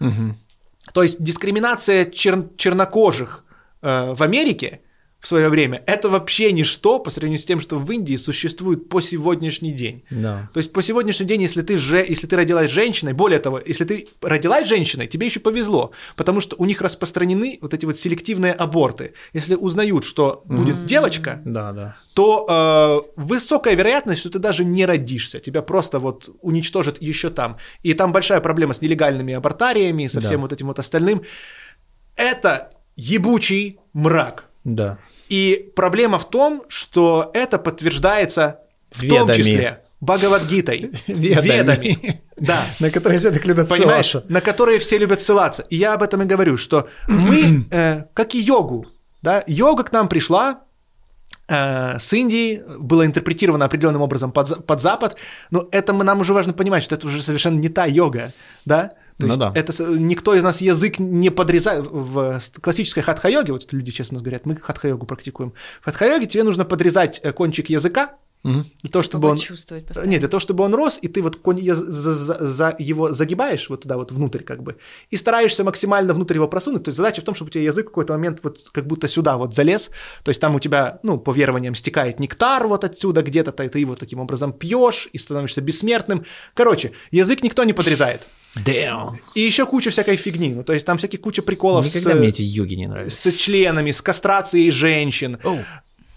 То есть дискриминация чер- чернокожих э, в Америке в свое время это вообще ничто по сравнению с тем, что в Индии существует по сегодняшний день. Да. То есть по сегодняшний день, если ты, же, если ты родилась женщиной, более того, если ты родилась женщиной, тебе еще повезло, потому что у них распространены вот эти вот селективные аборты. Если узнают, что будет девочка, Да, да. то э, высокая вероятность, что ты даже не родишься, тебя просто вот уничтожат еще там. И там большая проблема с нелегальными абортариями, со Да. всем вот этим вот остальным. Это ебучий мрак. Да. И проблема в том, что это подтверждается в том Ведами. числе Бхагавадгитой, Ведами. ведами. Да. На которые все так любят Понимаешь, ссылаться. на которые все любят ссылаться. И я об этом и говорю, что мы, э, как и йогу, да, йога к нам пришла э, с Индии, была интерпретирована определенным образом под, под Запад, но это мы, нам уже важно понимать, что это уже совершенно не та йога, да? То Ну есть да. это никто из нас язык не подрезает. В классической хатха-йоге, вот люди честно говорят, мы хатха-йогу практикуем. В хатха-йоге тебе нужно подрезать э, кончик языка, для того, чтобы он... чувствовать постоянно. Нет, для того, чтобы он рос, и ты вот конь- за, за- за его загибаешь вот туда вот внутрь как бы, и стараешься максимально внутрь его просунуть. То есть задача в том, чтобы у тебя язык в какой-то момент вот как будто сюда вот залез. То есть там у тебя, ну, по верованиям стекает нектар вот отсюда где-то, и ты его таким образом пьешь и становишься бессмертным. Короче, язык никто не подрезает. Damn. И еще куча всякой фигни. Ну, то есть там всякие куча приколов Никогда с, мне эти йоги не нравились. с членами, с кастрацией женщин.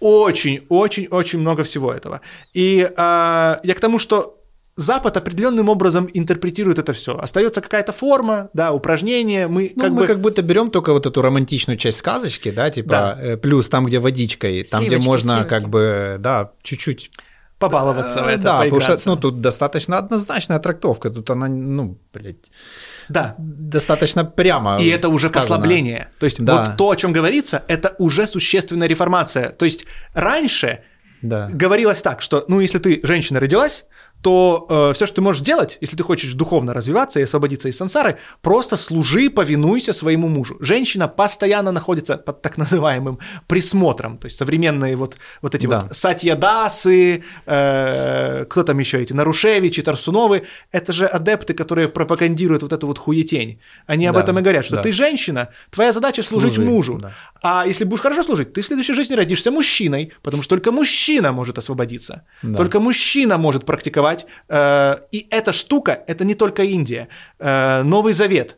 Очень-очень-очень много всего этого. И а, я к тому, что Запад определенным образом интерпретирует это все. Остается какая-то форма, да, упражнение. Мы Ну, как мы бы как будто берем только вот эту романтичную часть сказочки, да, типа, Да. э, плюс там, где водичкой, там, где Сливочки, можно сливки. как бы, да, чуть-чуть побаловаться в Э, это, да, потому что, ну, тут достаточно однозначная трактовка, тут она, ну, блядь, да. достаточно прямо И это уже сказано. послабление. То есть Да. вот то, о чем говорится, это уже существенная реформация. То есть раньше Да. говорилось так, что, ну, если ты женщина родилась, то все, что ты можешь делать, если ты хочешь духовно развиваться и освободиться из сансары, просто служи, повинуйся своему мужу. Женщина постоянно находится под так называемым присмотром, то есть современные вот, вот эти Да. вот сатьядасы, э, кто там еще эти, Нарушевичи, Тарсуновы, это же адепты, которые пропагандируют вот эту вот хуетень. Они об Да, этом и говорят, что да. ты женщина, твоя задача служить Служи, мужу. да. А если будешь хорошо служить, ты в следующей жизни родишься мужчиной, потому что только мужчина может освободиться. Да. Только мужчина может практиковать. Э, и эта штука, это не только Индия. Э, Новый Завет.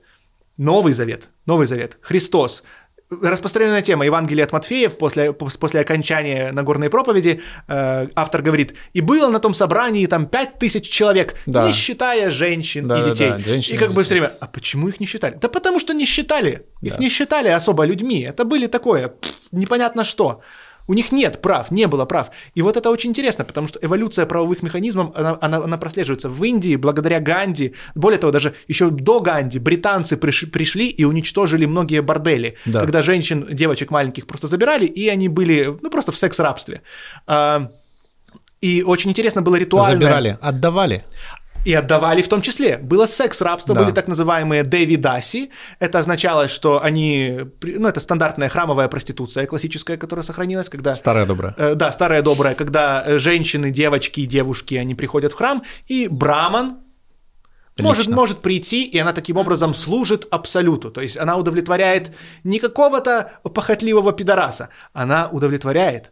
Новый Завет. Новый Завет. Христос. Распространенная тема Евангелия от Матфеев после, пос- после окончания Нагорной проповеди э, автор говорит, и было на том собрании там пять тысяч человек, Да. не считая женщин Да, и да, детей. да, женщин и и как бы все время, а почему их не считали? Да потому что не считали. Их Да. не считали особо людьми. Это были такое, пф, непонятно что. У них нет прав, не было прав. И вот это очень интересно, потому что эволюция правовых механизмов, она, она, она прослеживается в Индии благодаря Ганди. Более того, даже еще до Ганди британцы приш- пришли и уничтожили многие бордели, Да. когда женщин, девочек маленьких просто забирали, и они были, ну, просто в секс-рабстве. А, И очень интересно было ритуальное... Забирали, отдавали. И отдавали в том числе. Было секс-рабство, Да. были так называемые дэвидаси. Это означало, что они... Ну, это стандартная храмовая проституция классическая, которая сохранилась, когда... Старая добрая. Э, Да, старая добрая, когда э, женщины, девочки девушки, они приходят в храм, и браман может, Лично. может прийти, и она таким образом служит абсолюту. То есть она удовлетворяет не какого-то похотливого пидораса, она удовлетворяет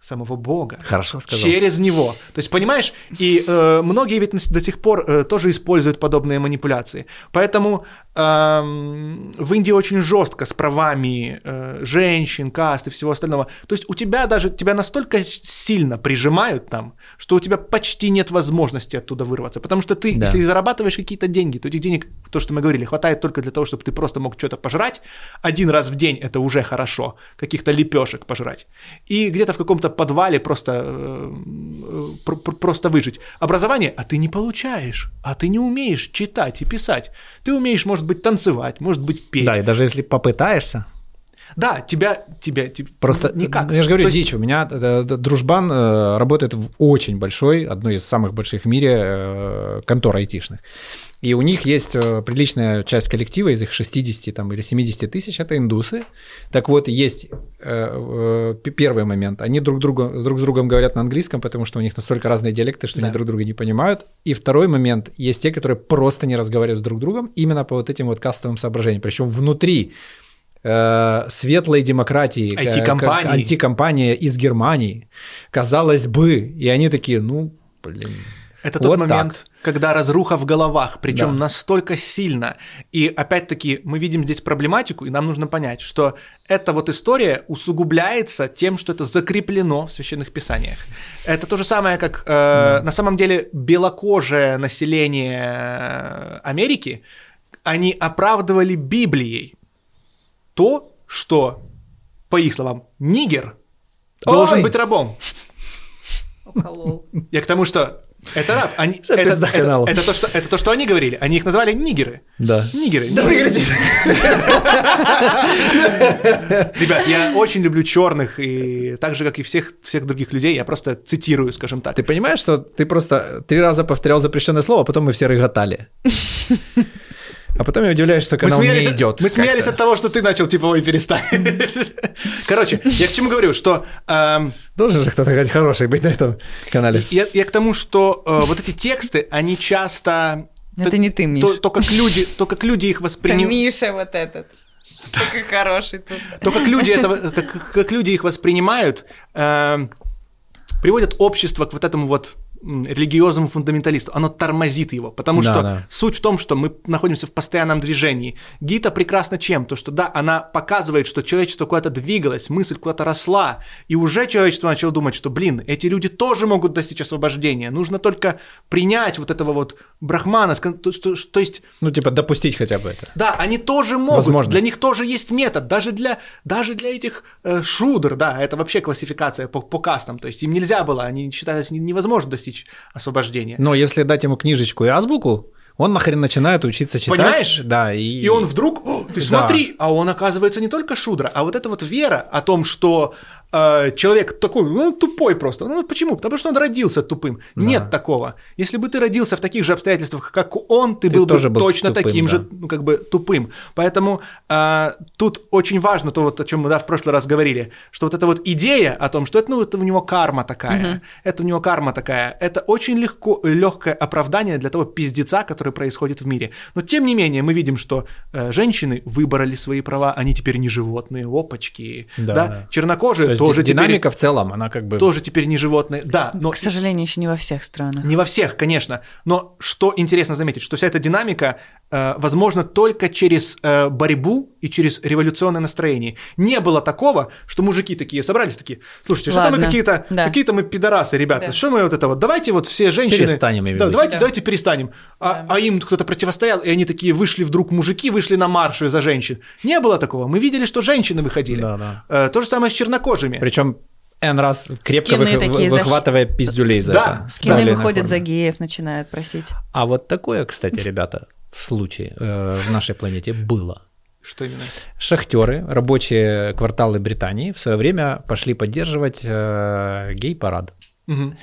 самого Бога. Хорошо сказал. Через него. То есть, понимаешь, и э, многие ведь до сих пор э, тоже используют подобные манипуляции. Поэтому в Индии очень жестко с правами э, женщин, каст и всего остального. То есть у тебя даже, тебя настолько сильно прижимают там, что у тебя почти нет возможности оттуда вырваться. Потому что ты, Да. если зарабатываешь какие-то деньги, то этих денег, то, что мы говорили, хватает только для того, чтобы ты просто мог что-то пожрать. Один раз в день это уже хорошо, каких-то лепешек пожрать. И где-то в каком-то подвале просто, э, э, пр- пр- просто выжить. Образование, а ты не получаешь, а ты не умеешь читать и писать. Ты умеешь, может быть, танцевать, может быть, петь. Да, и даже если попытаешься, Да, тебя, тебя, тебя Просто, никак. я же говорю, То есть- дичь. У меня э, д- дружбан э, работает в очень большой, одной из самых больших в мире э, контор айтишных. И у них есть э, приличная часть коллектива, из их 60 там, или 70 тысяч, это индусы. Так вот, есть э, э, первый момент. Они друг, другу, друг с другом говорят на английском, потому что у них настолько разные диалекты, что Да. они друг друга не понимают. И второй момент. Есть те, которые просто не разговаривают с друг другом именно по вот этим вот кастовым соображениям. Причем внутри э, светлой демократии, э, IT-компании. как антикомпания из Германии, казалось бы, и они такие, ну, блин, Это тот Вот момент, когда разруха в головах, причем Да. настолько сильно. И опять-таки мы видим здесь проблематику, и нам нужно понять, что эта вот история усугубляется тем, что это закреплено в священных писаниях. Это то же самое, как э, на самом деле белокожее население э, Америки, они оправдывали Библией то, что, по их словам, нигер должен Ой! быть рабом. Уколол. Я к тому, что это раб. Они, это, это- канала. это то, что, это то, что они говорили. Они их назвали нигеры. да. Нигеры. Да прекрати. Ребят, я очень люблю черных, и так же, как и всех, всех других людей, я просто цитирую, скажем так. Ты понимаешь, что ты просто три раза повторял запрещенное слово, а потом мы все рыготали. А потом я удивляюсь, что Мы канал не смеялись, идет. мы смеялись как-то. от того, что ты начал, типа, ой, перестань. Короче, я к чему говорю, что эм, Должен же кто-то хороший быть на этом канале. я, я к тому, что э, вот эти тексты, они часто... Это не ты, Миш. То, то, как люди, то, как люди их Это воспринимают... Миша вот этот. Такой хороший тут. то, как люди, этого, как, как люди их воспринимают, э, приводят общество к вот этому вот религиозному фундаменталисту, оно тормозит его, потому Да, что да. суть в том, что мы находимся в постоянном движении. Гита прекрасна чем? То, что да, она показывает, что человечество куда-то двигалось, мысль куда-то росла, и уже человечество начало думать, что, блин, эти люди тоже могут достичь освобождения, нужно только принять вот этого вот брахмана, то, что- то есть Ну, типа, допустить хотя бы это. да, они тоже могут. Для них тоже есть метод. Даже для, даже для этих э, шудер, да, это вообще классификация по, по кастам. То есть им нельзя было, они считались не- невозможно достичь освобождения. Но если дать ему книжечку и азбуку, он нахрен начинает учиться читать. Понимаешь? Да, и... И он вдруг, «О, ты Да. смотри, а он оказывается не только шудра, а вот эта вот вера о том, что э, человек такой, ну, он тупой просто. Ну, почему? Потому что он родился тупым. Нет такого. Если бы ты родился в таких же обстоятельствах, как он, ты, Ты был бы был точно тупым, таким да. же, ну, как бы тупым. Поэтому э, тут очень важно то, вот, о чем мы да, в прошлый раз говорили, что вот эта вот идея о том, что это, ну, это у него карма такая, это у него карма такая, это очень легко, легкое оправдание для того пиздеца, который происходит в мире. Но тем не менее мы видим, что э, женщины выбрали свои права, они теперь не животные, опачки, Да, да, да. чернокожие То есть тоже теперь, динамика в целом, она как бы... тоже теперь не животные, да, но К сожалению, еще не во всех странах. не во всех, конечно. Но что интересно заметить, что вся эта динамика э, возможна только через э, борьбу и через революционное настроение. Не было такого, что мужики такие собрались, такие, слушайте, что-то мы какие-то, да. какие-то мы пидорасы, ребята, Да. что мы вот это вот, давайте вот все женщины... Перестанем, я да, давайте, Да. давайте перестанем. А, а им кто-то противостоял, и они такие вышли вдруг, мужики вышли на марши за женщин. Не было такого. Мы видели, что женщины выходили. Да, да. Э, то же самое с чернокожими. Причем N раз крепко Скины вых- такие выхватывая пиздюлей за Да. это. Скины иной выходят за геев, начинают просить. А вот такое, кстати, ребята, в случае э, в нашей планете было. Что именно? Шахтеры, рабочие кварталы Британии в свое время пошли поддерживать э, гей-парад. Мгм.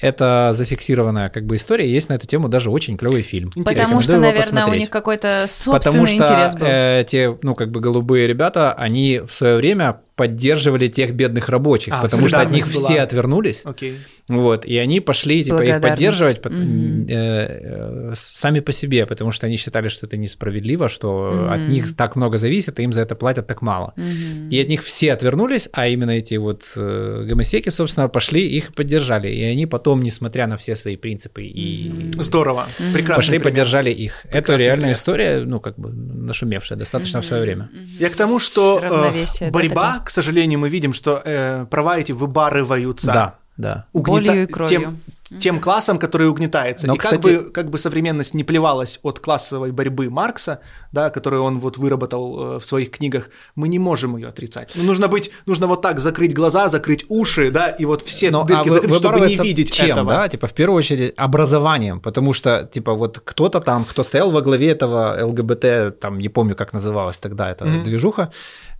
Это зафиксированная как бы история, есть на эту тему даже очень клевый фильм. Интересно. Потому что, наверное, у них какой-то собственный Потому что интерес был. э, те, ну, как бы голубые ребята, они в свое время поддерживали тех бедных рабочих, А, потому что от них солидарность все была. отвернулись. Окей. Вот, и они пошли типа их поддерживать по- Мгм. э, э, сами по себе, потому что они считали, что это несправедливо, что Мгм. от них так много зависит, а им за это платят так мало. Мгм. И от них все отвернулись, а именно эти вот э, гомосеки, собственно, пошли, их поддержали. И они потом, несмотря на все свои принципы и Здорово. Прекрасно. пошли, поддержали их. Это Прекрасный реальная пример. история, ну, как бы нашумевшая достаточно в свое время. Я к тому, что э, да, борьба, такое? к сожалению, мы видим, что э, права эти выбарываются. Да, да. Болью и кровью. Тем, тем классом, который угнетается. Но, и как, кстати- бы, как бы современность не плевалась от классовой борьбы Маркса, да, которую он вот выработал э, в своих книгах, мы не можем ее отрицать. Ну, нужно быть, нужно вот так закрыть глаза, закрыть уши, да, и вот все Но, дырки а вы- закрыть, чтобы не видеть чем, этого. да? Типа, в первую очередь, образованием, потому что, типа, вот кто-то там, кто стоял во главе этого ЛГБТ, там, не помню, как называлась тогда эта Мгм. движуха,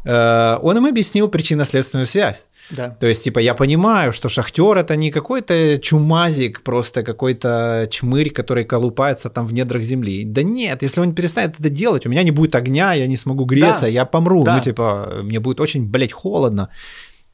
Э, он им объяснил причинно-следственную связь. Да. То есть, типа, я понимаю, что шахтер это не какой-то чумазик, просто какой-то чмырь, который колупается там в недрах земли. Да нет, если он перестанет это делать, у меня не будет огня, я не смогу греться, Да. я помру. Да. Ну, типа, мне будет очень, блядь, холодно.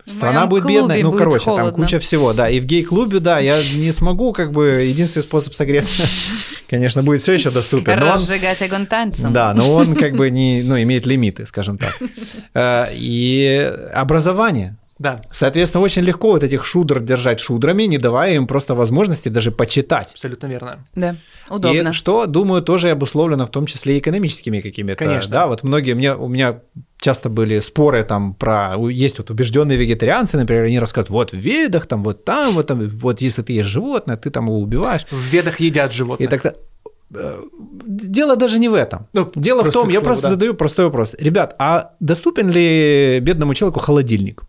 Страна будет бедная, ну, будет короче, там холодно. куча всего, да. И в гей-клубе, да, я не смогу, как бы, единственный способ согреться, конечно, будет все еще доступен. но он- Разжигать огонь танцем. да, но он как бы не, ну, имеет лимиты, скажем так. Э, И образование. Да, Соответственно, очень легко вот этих шудр держать шудрами, не давая им просто возможности даже почитать. абсолютно верно. Да, удобно. И что, думаю, тоже обусловлено в том числе и экономическими какими-то. Конечно. Да, вот многие, мне, у меня часто были споры там про... Есть вот убежденные вегетарианцы, например, они рассказывают, вот в ведах, там, вот там, вот там, вот если ты ешь животное, ты там его убиваешь. В ведах едят И животных. тогда... э, Дело даже не в этом. Ну, Дело в том, к я слову, просто да. задаю простой вопрос. Ребят, а доступен ли бедному человеку холодильник?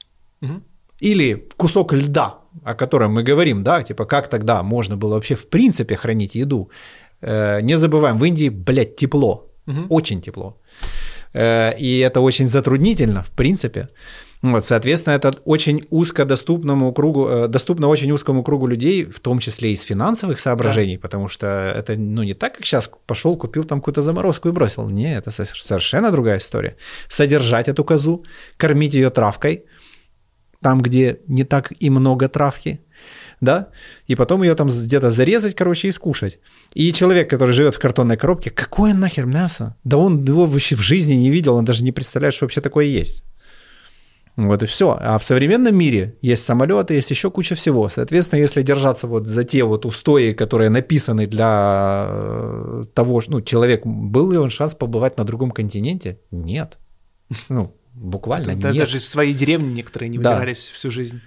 Или кусок льда, о котором мы говорим, да, типа как тогда можно было вообще в принципе хранить еду? Э, Не забываем, в Индии, блядь, тепло, очень тепло. Э, И это очень затруднительно, в принципе. Вот, соответственно, это очень узко доступному кругу, э, доступно очень узкому кругу людей, в том числе из финансовых соображений, потому что это ну, не так, как сейчас пошел, купил там какую-то заморозку и бросил. Не, это со- совершенно другая история. Содержать эту козу, кормить ее травкой, там, где не так и много травки, да, и потом ее там где-то зарезать, короче, и скушать. И человек, который живет в картонной коробке, какое нахер мясо? Да он его вообще в жизни не видел, он даже не представляет, что вообще такое есть. Вот и все. А в современном мире есть самолеты, есть еще куча всего. Соответственно, если держаться вот за те вот устои, которые написаны для э, того, что ну, человек, был ли он шанс побывать на другом континенте? Нет. Ну, буквально Да, нет. даже из своей деревни некоторые не Да. выбирались всю жизнь.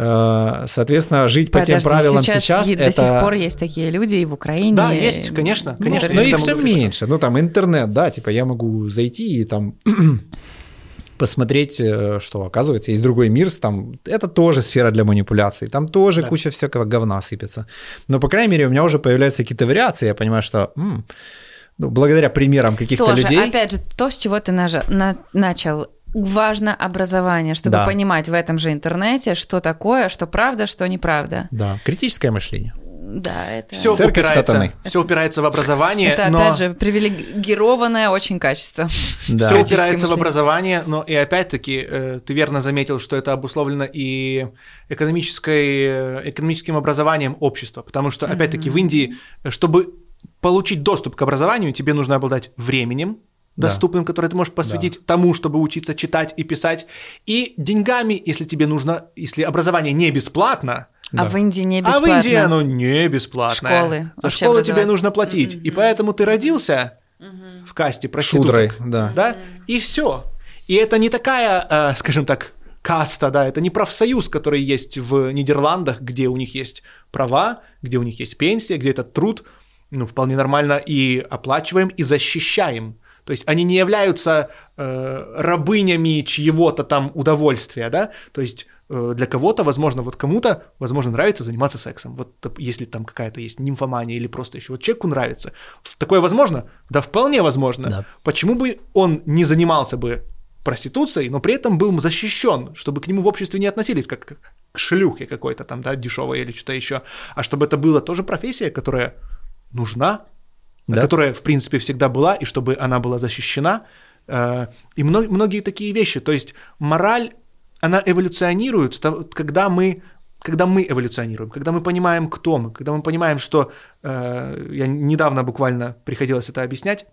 Э, Соответственно, жить по тем Подожди, правилам сейчас, сейчас, и это... до сих пор есть такие люди и в Украине. Да, есть, конечно, Ну, конечно. но я их к тому все говорю, что- меньше. Ну, там интернет, да, типа я могу зайти и там посмотреть, э, что оказывается есть другой мир, там это тоже сфера для манипуляций, там тоже Да. куча всякого говна сыпется. Но по крайней мере у меня уже появляются какие-то вариации, я понимаю, что м, ну, благодаря примерам каких-то Тоже, людей. опять же, то, с чего ты нажа- на- начал. Важно образование, чтобы Да. понимать в этом же интернете, что такое, что правда, что неправда. Да, критическое мышление. Да, это... Все Церковь упирается, сатаны. все упирается в образование, Это, но опять же, привилегированное очень качество. Да. все упирается в мышление. образование, но и опять-таки э, ты верно заметил, что это обусловлено и экономической, э, экономическим образованием общества, потому что опять-таки в Индии, э, чтобы получить доступ к образованию, тебе нужно обладать временем, Да. доступным, которое ты можешь посвятить тому, чтобы учиться читать и писать, и деньгами, если тебе нужно, если образование не бесплатно, А Да. в Индии не а бесплатно. в Индии оно не бесплатное. Школы За школы тебе нужно платить. И поэтому ты родился в касте проституток. Шудрой, да. Да? И все. И это не такая, э, скажем так, каста, да, это не профсоюз, который есть в Нидерландах, где у них есть права, где у них есть пенсия, где этот труд, ну, вполне нормально и оплачиваем, и защищаем. То есть они не являются э, рабынями чьего-то там удовольствия, да, то есть э, для кого-то, возможно, вот кому-то, возможно, нравится заниматься сексом. Вот если там какая-то есть нимфомания или просто еще вот человеку нравится. Такое возможно? Да вполне возможно. Да. Почему бы он не занимался бы проституцией, но при этом был защищен, чтобы к нему в обществе не относились как к шлюхе какой-то там, да, дешевой или что-то еще, а чтобы это была тоже профессия, которая нужна, Да. которая, в принципе, всегда была, и чтобы она была защищена. Э, И мно- многие такие вещи. То есть мораль, она эволюционирует, когда мы когда мы эволюционируем, когда мы понимаем, кто мы, когда мы понимаем, что э, я недавно буквально приходилось это объяснять,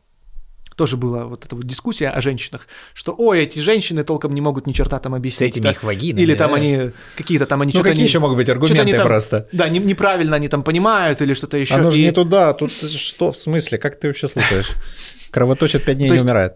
тоже была вот эта вот дискуссия о женщинах, что, ой, эти женщины толком не могут ни черта там объяснить. этими да. их вагинами, Или там да. они какие-то там они Ну, что-то какие не- еще могут быть что-то они аргументы там- просто? Да, не- неправильно они там понимают или что-то еще. Оно же И- не туда, тут что, в смысле, как ты вообще слушаешь? Кровоточит пять дней То не умирает.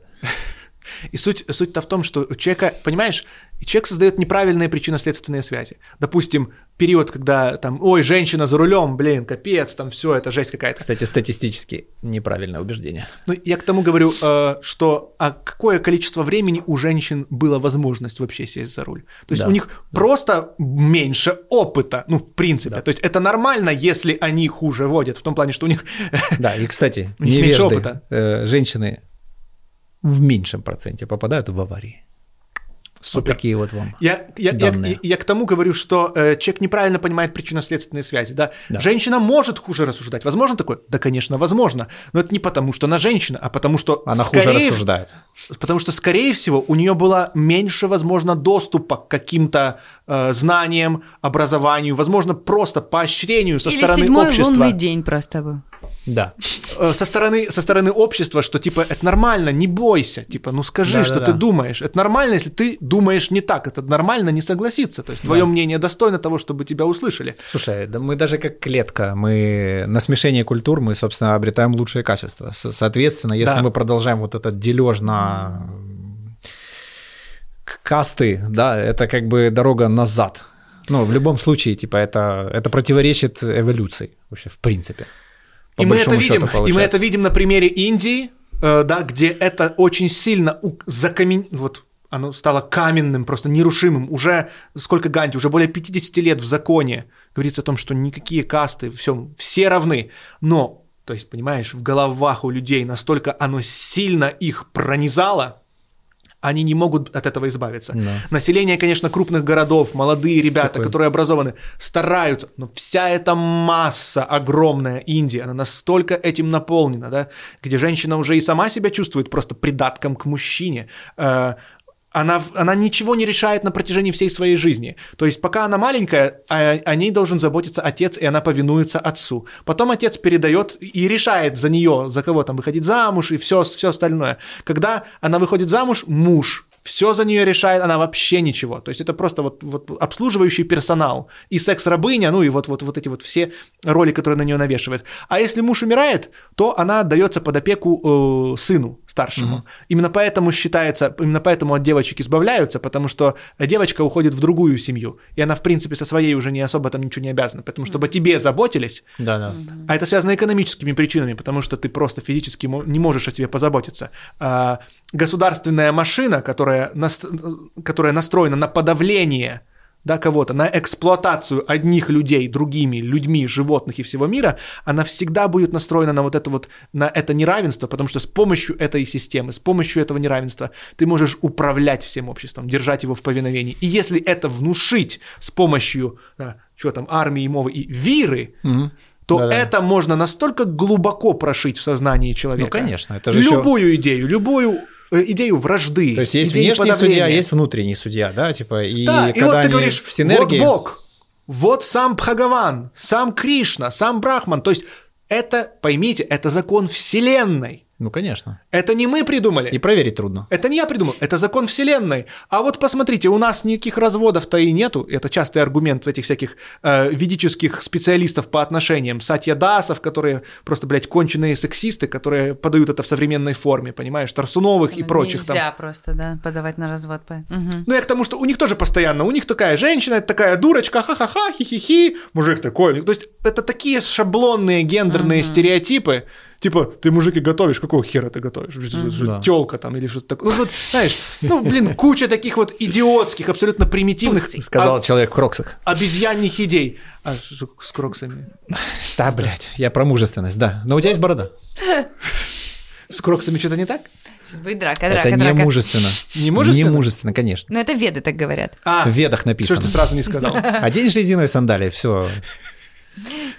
И суть, суть-то в том, что у человека, понимаешь, человек создает неправильные причинно-следственные связи. Допустим, период, когда там, ой, женщина за рулем, блин, капец, там все, это жесть какая-то. Кстати, статистически неправильное убеждение. Ну, я к тому говорю, э, что а какое количество времени у женщин было возможность вообще сесть за руль? То есть Да. у них просто меньше опыта, ну, в принципе. То есть это нормально, если они хуже водят, в том плане, что у них... Да, и, кстати, У них меньше опыта. э, женщины в меньшем проценте попадают в аварии. Вот такие вот вам. Я, я, я, данные. я- я к тому говорю, что э, человек неправильно понимает причинно-следственные связи. Да? Да. Женщина может хуже рассуждать. Возможно такое? Да, конечно, возможно. Но это не потому, что она женщина, а потому что Она хуже скорее, рассуждает. Потому что, скорее всего, у нее было меньше, возможно, доступа к каким-то э, знаниям, образованию, возможно, просто поощрению со Или стороны седьмой общества. лунный день просто был. Да. Э, со стороны, со стороны общества, что типа это нормально, не бойся, типа ну скажи, Да-да-да. что ты думаешь. Это нормально, если ты думаешь не так, это нормально не согласиться. То есть твое мнение достойно того, чтобы тебя услышали. Слушай, да мы даже как клетка, мы на смешении культур мы, собственно, обретаем лучшие качества. Со- Соответственно, если Да. мы продолжаем вот этот дележ на касты, да, это как бы дорога назад. Ну, в любом случае, типа, это, это противоречит эволюции вообще, в принципе. И мы это видим, счету и мы это видим на примере Индии, э, да, где это очень сильно закамен... вот оно стало каменным, просто нерушимым. Уже сколько Ганди, уже более 50 лет в законе говорится о том, что никакие касты, все, все равны. Но, то есть, понимаешь, в головах у людей настолько оно сильно их пронизало, они не могут от этого избавиться. Да. Население, конечно, крупных городов, молодые ребята, такой- которые образованы, стараются, но вся эта масса огромная Индия, она настолько этим наполнена, да, где женщина уже и сама себя чувствует просто придатком к мужчине. Она, она ничего не решает на протяжении всей своей жизни. То есть, пока она маленькая, о, о ней должен заботиться отец, и она повинуется отцу. Потом отец передает и решает за нее, за кого там выходить замуж и все, все остальное. Когда она выходит замуж, муж все за нее решает, она вообще ничего. То есть это просто вот, вот обслуживающий персонал и секс-рабыня, ну и вот, вот, вот эти вот все роли, которые на нее навешивают. А если муж умирает, то она отдается под опеку э, сыну старшему. Именно поэтому считается, именно поэтому от девочек избавляются, потому что девочка уходит в другую семью, и она, в принципе, со своей уже не особо там ничего не обязана. Поэтому, чтобы о тебе заботились, Да, да. а это связано экономическими причинами, потому что ты просто физически не можешь о себе позаботиться. А, государственная машина, которая, нас- которая настроена на подавление да, кого-то, на эксплуатацию одних людей другими людьми, животных и всего мира, она всегда будет настроена на вот это вот, на это неравенство, потому что с помощью этой системы, с помощью этого неравенства ты можешь управлять всем обществом, держать его в повиновении. И если это внушить с помощью, да, что там, армии, мовы и виры, Мгм. то Да-да. это можно настолько глубоко прошить в сознании человека. Ну, конечно, это же любую идею, любую идею вражды. То есть есть внешний подавления. судья, есть внутренний судья, да, типа, и Да, и вот ты говоришь, в синергии... вот Бог, вот сам Бхагаван, сам Кришна, сам Брахман. То есть это, поймите, это закон Вселенной. Ну, конечно. Это не мы придумали. И проверить трудно. Это не я придумал, это закон Вселенной. А вот посмотрите, у нас никаких разводов-то и нету. Это частый аргумент этих всяких э, ведических специалистов по отношениям. Сатьядасов, которые просто, блядь, конченые сексисты, которые подают это в современной форме, понимаешь, Тарсуновых и прочих там. Нельзя просто, да, подавать на развод. по- Мгм. Ну, я к тому, что у них тоже постоянно, у них такая женщина, это такая дурочка, ха-ха-ха, хи-хи-хи, мужик такой. То есть это такие шаблонные гендерные стереотипы, типа, ты мужик и готовишь, какого хера ты готовишь? Да. Телка там или что-то такое. Ну, вот, знаешь, ну, блин, куча таких вот идиотских, абсолютно примитивных. Сказал а- человек в кроксах. обезьянных идей. А что с кроксами? Да, блядь, я про мужественность, да. Но у тебя есть борода. С кроксами что-то не так? Сейчас будет драка, драка, Это не драка. мужественно. Не мужественно? Не мужественно, конечно. Но это веды так говорят. А, В ведах что ж написано. ты сразу не сказал? Одень резиновые сандалии, все.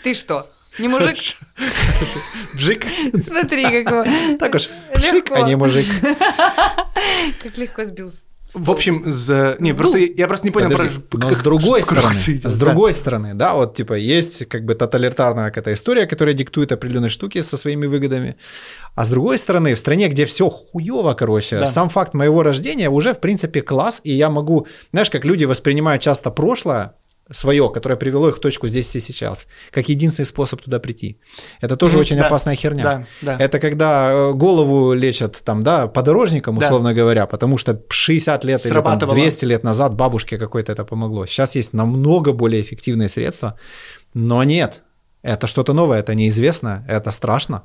Ты что? Не мужик? Бжик. Смотри, какого. Так уж, Легко. а не мужик. Как легко сбился. В общем, за... не, просто я просто не понял, Подожди, про- но как- с другой стороны, с да. другой стороны, да, вот типа есть как бы тоталитарная какая-то история, которая диктует определенные штуки со своими выгодами, а с другой стороны, в стране, где все хуево, короче, Да. сам факт моего рождения уже в принципе класс, и я могу, знаешь, как люди воспринимают часто прошлое свое, которое привело их в точку здесь и сейчас, как единственный способ туда прийти. Это тоже Мгм, очень да, опасная херня. да, да. Это когда э, голову лечат там, да, подорожником, Да. условно говоря, потому что 60 лет или там, Срабатывало. 200 лет назад бабушке какой-то это помогло. Сейчас есть намного более эффективные средства, но нет, это что-то новое, это неизвестно, это страшно.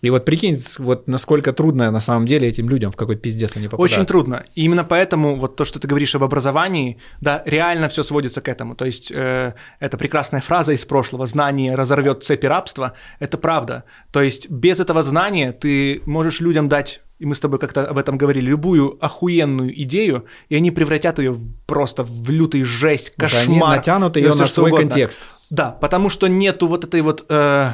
И вот прикинь, вот насколько трудно на самом деле этим людям, в какой пиздец они попадают. Очень трудно. И именно поэтому вот то, что ты говоришь об образовании, да, реально все сводится к этому. То есть э, это прекрасная фраза из прошлого «знание разорвет цепи рабства» — это правда. То есть без этого знания ты можешь людям дать и мы с тобой как-то об этом говорили, любую охуенную идею, и они превратят ее в, просто в лютый жесть, кошмар. Они натянут ее да на свой угодно. контекст. Да, потому что нету вот этой вот э,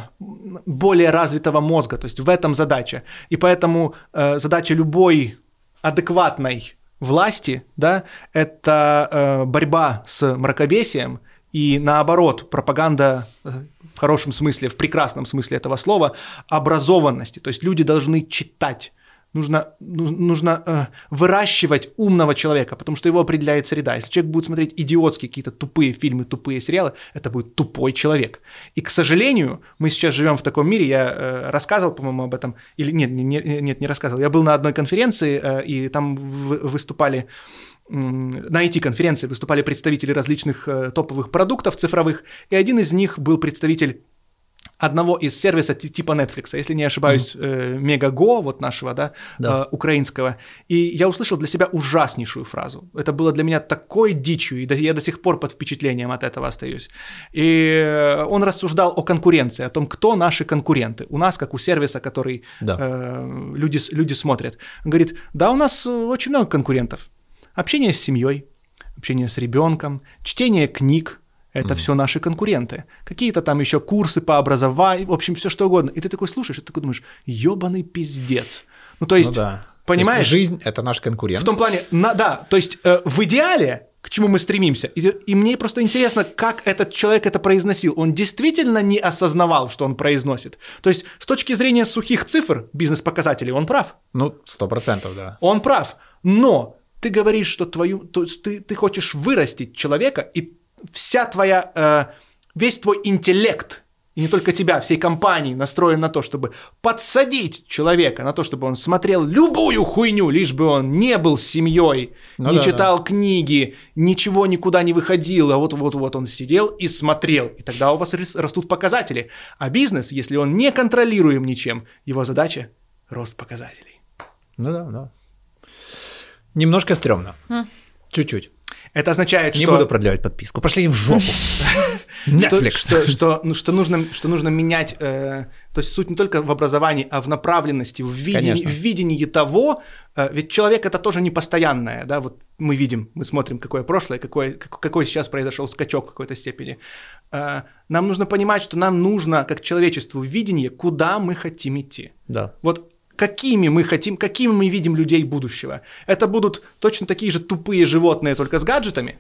более развитого мозга, то есть в этом задача. И поэтому э, задача любой адекватной власти, да, это э, борьба с мракобесием и наоборот пропаганда э, в хорошем смысле, в прекрасном смысле этого слова образованности. То есть люди должны читать. Нужно, ну- нужно э, выращивать умного человека, потому что его определяет среда. Если человек будет смотреть идиотские какие-то тупые фильмы, тупые сериалы, это будет тупой человек. И, к сожалению, мы сейчас живем в таком мире, я э, рассказывал, по-моему, об этом, или нет, не, не- нет, не рассказывал, я был на одной конференции, э, и там в- выступали на IT-конференции выступали представители различных э, топовых продуктов цифровых, и один из них был представитель одного из сервисов ти- типа Netflix, если не ошибаюсь, э, Мегаго, вот нашего, да, Да. э, украинского. И я услышал для себя ужаснейшую фразу. Это было для меня такой дичью, и я до сих пор под впечатлением от этого остаюсь. И э, он рассуждал о конкуренции, о том, кто наши конкуренты. У нас, как у сервиса, который Да. э, люди, люди смотрят. Он говорит, да, у нас э, очень много конкурентов. Общение с семьей, общение с ребенком, чтение книг, это все наши конкуренты. Какие-то там еще курсы по образованию, в общем, все что угодно. И ты такой слушаешь, и ты такой думаешь, ебаный пиздец. Ну, то есть, ну да. понимаешь, То есть жизнь — это наш конкурент. в том плане, на- да, то есть э, в идеале, к чему мы стремимся, и, и мне просто интересно, как этот человек это произносил. Он действительно не осознавал, что он произносит. То есть с точки зрения сухих цифр, бизнес-показателей, он прав. Ну, сто процентов, да. Он прав. Но ты говоришь, что твою, то есть ты, ты хочешь вырастить человека, и вся твоя, э, весь твой интеллект, и не только тебя, всей компании настроен на то, чтобы подсадить человека, на то, чтобы он смотрел любую хуйню, лишь бы он не был с семьей, Ну не да, читал книги, ничего никуда не выходил, а вот-вот-вот он сидел и смотрел. И тогда у вас растут показатели. А бизнес, если он не контролируем ничем, его задача – рост показателей. Ну да, да. Немножко стрёмно. Чуть-чуть. Это означает, Не что... буду продлевать подписку. Пошли в жопу. Netflix. что, что, ну, что нужно, что нужно менять, э, то есть суть не только в образовании, а в направленности, в видении, в видении того, э, ведь человек это тоже не постоянное, да, вот мы видим, мы смотрим, какое прошлое, какой, как- какой сейчас произошел скачок в какой-то степени. Э, нам нужно понимать, что нам нужно, как человечеству, видение, куда мы хотим идти. Да. Вот какими мы хотим, какими мы видим людей будущего. Это будут точно такие же тупые животные, только с гаджетами.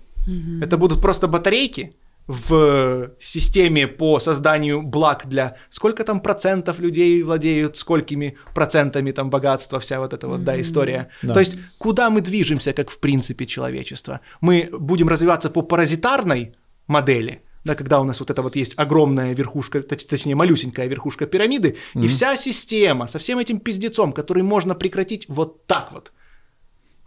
Это будут просто батарейки в системе по созданию благ для сколько там процентов людей владеют сколькими процентами там богатства, вся вот эта вот, да, история. Да. То есть куда мы движемся, как в принципе человечество? Мы будем развиваться по паразитарной модели, да, когда у нас вот это вот есть огромная верхушка, точ- точнее малюсенькая верхушка пирамиды, и вся система со всем этим пиздецом, который можно прекратить вот так вот.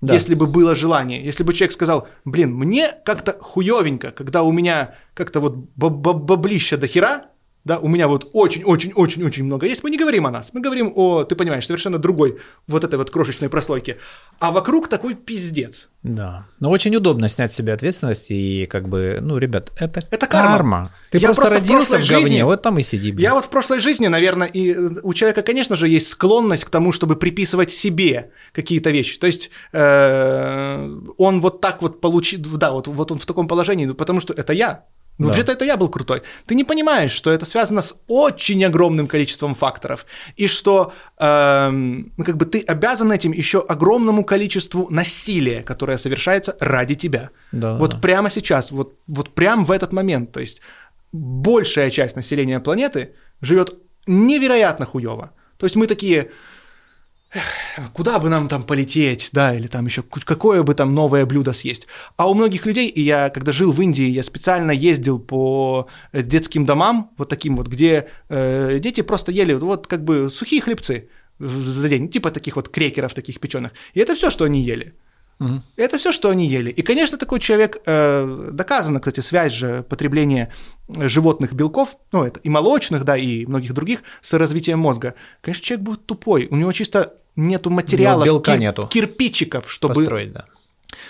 Да. Если бы было желание, если бы человек сказал, блин, мне как-то хуевенько, когда у меня как-то вот баб- баб- баблища до хера, да, у меня вот очень-очень-очень-очень много есть, мы не говорим о нас, мы говорим о, ты понимаешь, совершенно другой вот этой вот крошечной прослойке, а вокруг такой пиздец. Да. Но очень удобно снять с себя ответственность и как бы, ну, ребят, это, Это карма. Ты Я просто, просто в родился в, прошлой говне, жизни- вот там и сиди. блин. Я вот в прошлой жизни, наверное, и э, у человека, конечно же, есть склонность к тому, чтобы приписывать себе какие-то вещи. То есть э, он вот так вот получил, да, вот, вот он в таком положении, ну, потому что это я. Ну, Да. Вообще-то это я был крутой. Ты не понимаешь, что это связано с очень огромным количеством факторов, и что эм, ну, как бы ты обязан этим еще огромному количеству насилия, которое совершается ради тебя. Да, вот да. прямо сейчас, вот, вот прямо в этот момент. То есть большая часть населения планеты живет невероятно хуево. То есть мы такие, «Эх, куда бы нам там полететь, да, или там еще какое бы там новое блюдо съесть. А у многих людей, и я когда жил в Индии, я специально ездил по э, детским домам, вот таким вот, где э, дети просто ели вот как бы сухие хлебцы за день, типа таких вот крекеров таких печеных. И это все, что они ели. Мгм. Это все, что они ели. И, конечно, такой человек, э, доказана, кстати, связь же потребления животных белков, ну, это и молочных, да, и многих других, с развитием мозга. Конечно, человек будет тупой, у него чисто нету материалов, белка нету. кирпичиков, чтобы Построить, да.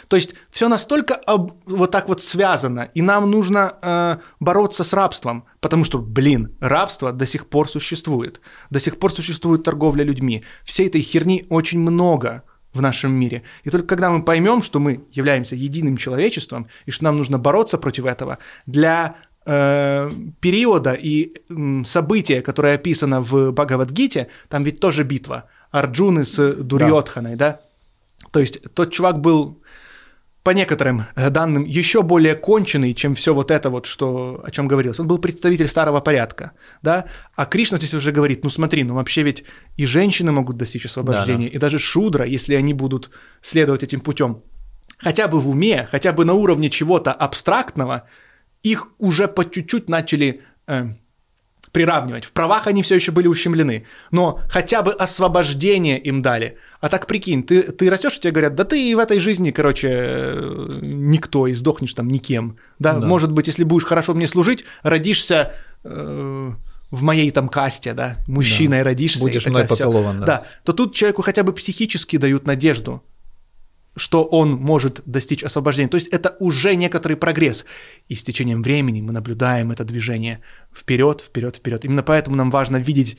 То есть все настолько об, вот так вот связано, и нам нужно э, бороться с рабством, потому что, блин, рабство до сих пор существует, до сих пор существует торговля людьми. Всей этой херни очень много в нашем мире. И только когда мы поймем, что мы являемся единым человечеством, и что нам нужно бороться против этого, для э, периода и э, события, которое описано в Бхагавадгите, там ведь тоже битва Арджуны с Дурьотханой, да. да? То есть тот чувак был по некоторым э, данным, еще более конченый, чем все вот это вот, что, о чем говорилось. Он был представитель старого порядка, да, а Кришна здесь уже говорит, ну смотри, ну вообще ведь и женщины могут достичь освобождения, да, да. и даже шудра, если они будут следовать этим путем, хотя бы в уме, хотя бы на уровне чего-то абстрактного, их уже по чуть-чуть начали э, приравнивать. В правах они все еще были ущемлены, но хотя бы освобождение им дали. А так прикинь, ты, ты растешь, тебе говорят, да ты в этой жизни, короче, э, никто, и сдохнешь там никем. Да? да. Может быть, если будешь хорошо мне служить, родишься э, в моей там касте, да, мужчиной да. родишься. Будешь мной поцелован, да. Да, то тут человеку хотя бы психически дают надежду что он может достичь освобождения. То есть это уже некоторый прогресс. И с течением времени мы наблюдаем это движение вперед, вперед, вперед. Именно поэтому нам важно видеть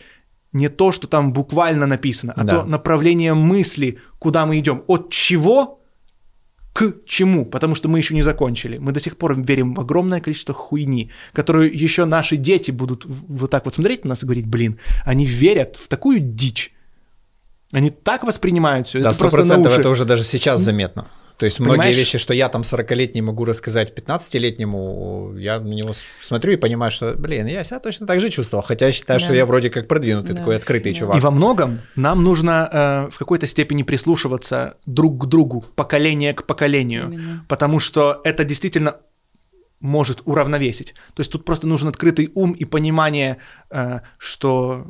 не то, что там буквально написано, а да. то направление мысли, куда мы идем, от чего к чему, потому что мы еще не закончили. Мы до сих пор верим в огромное количество хуйни, которую еще наши дети будут вот так вот смотреть на нас и говорить, блин, они верят в такую дичь, они так воспринимают все. Да, сто процентов это уже даже сейчас заметно. То есть Понимаешь? многие вещи, что я там 40-летний могу рассказать 15-летнему, я на него смотрю и понимаю, что, блин, я себя точно так же чувствовал, хотя я считаю, да. что я вроде как продвинутый, да. такой открытый да. чувак. И во многом нам нужно э, в какой-то степени прислушиваться друг к другу, поколение к поколению, Именно. потому что это действительно может уравновесить. То есть тут просто нужен открытый ум и понимание, э, что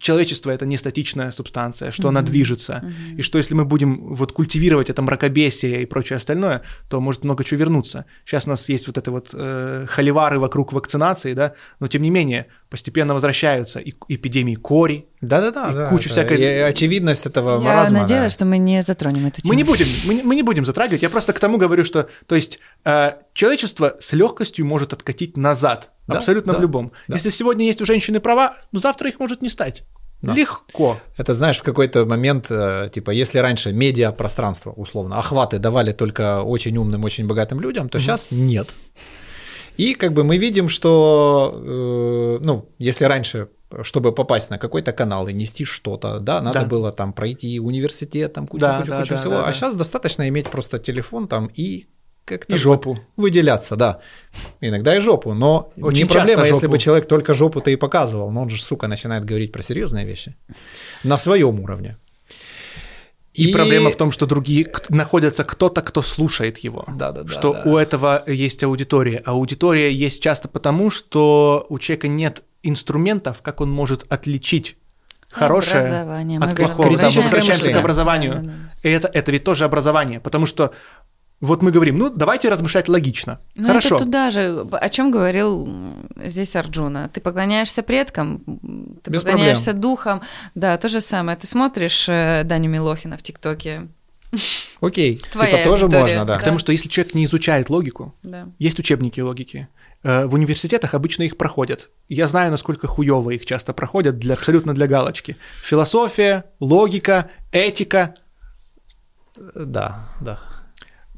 человечество это не статичная субстанция, что mm-hmm. она движется, mm-hmm. и что если мы будем вот культивировать это мракобесие и прочее остальное, то может много чего вернуться. Сейчас у нас есть вот это вот э, холивары вокруг вакцинации, да, но тем не менее постепенно возвращаются и эпидемии кори, да-да-да, и да, куча всякой... И очевидность этого я маразма. Я надеялась, да. что мы не затронем эту тему. Мы не будем, мы, мы не будем затрагивать, я просто к тому говорю, что, то есть, э, человечество с легкостью может откатить назад, да, абсолютно да, в любом. Да. Если сегодня есть у женщины права, ну, завтра их может не стать. Да. Легко. Это знаешь, в какой-то момент, э, типа, если раньше медиа-пространство, условно, охваты давали только очень умным, очень богатым людям, то угу. сейчас нет. И как бы мы видим, что, э, ну, если раньше чтобы попасть на какой-то канал и нести что-то, да, надо да. было там пройти университет, там кучу, да, кучу, да, кучу да, всего. Да, а да. сейчас достаточно иметь просто телефон там и как-то и жопу выделяться, да. Иногда и жопу, но Очень не проблема, если бы человек только жопу-то и показывал, но он же, сука, начинает говорить про серьезные вещи на своем уровне. И, и проблема в том, что другие находятся кто-то, кто слушает его. Да, да, да. Что да. у этого есть аудитория. А аудитория есть часто потому, что у человека нет инструментов, как он может отличить хорошее от плохого. Мы возвращаемся к образованию. Да, да, да. И это, это ведь тоже образование, потому что вот мы говорим, ну давайте размышлять логично. Ну, Хорошо. Это туда же, о чем говорил здесь Арджуна. Ты поклоняешься предкам, ты Без поклоняешься проблем. духам. Да, то же самое. Ты смотришь э, Даню Милохина в ТикТоке. Окей, Твоя типа тоже история. можно, да. Потому что если человек не изучает логику, да. есть учебники логики. Э, в университетах обычно их проходят. Я знаю, насколько хуево их часто проходят для, абсолютно для галочки. Философия, логика, этика. Да, да.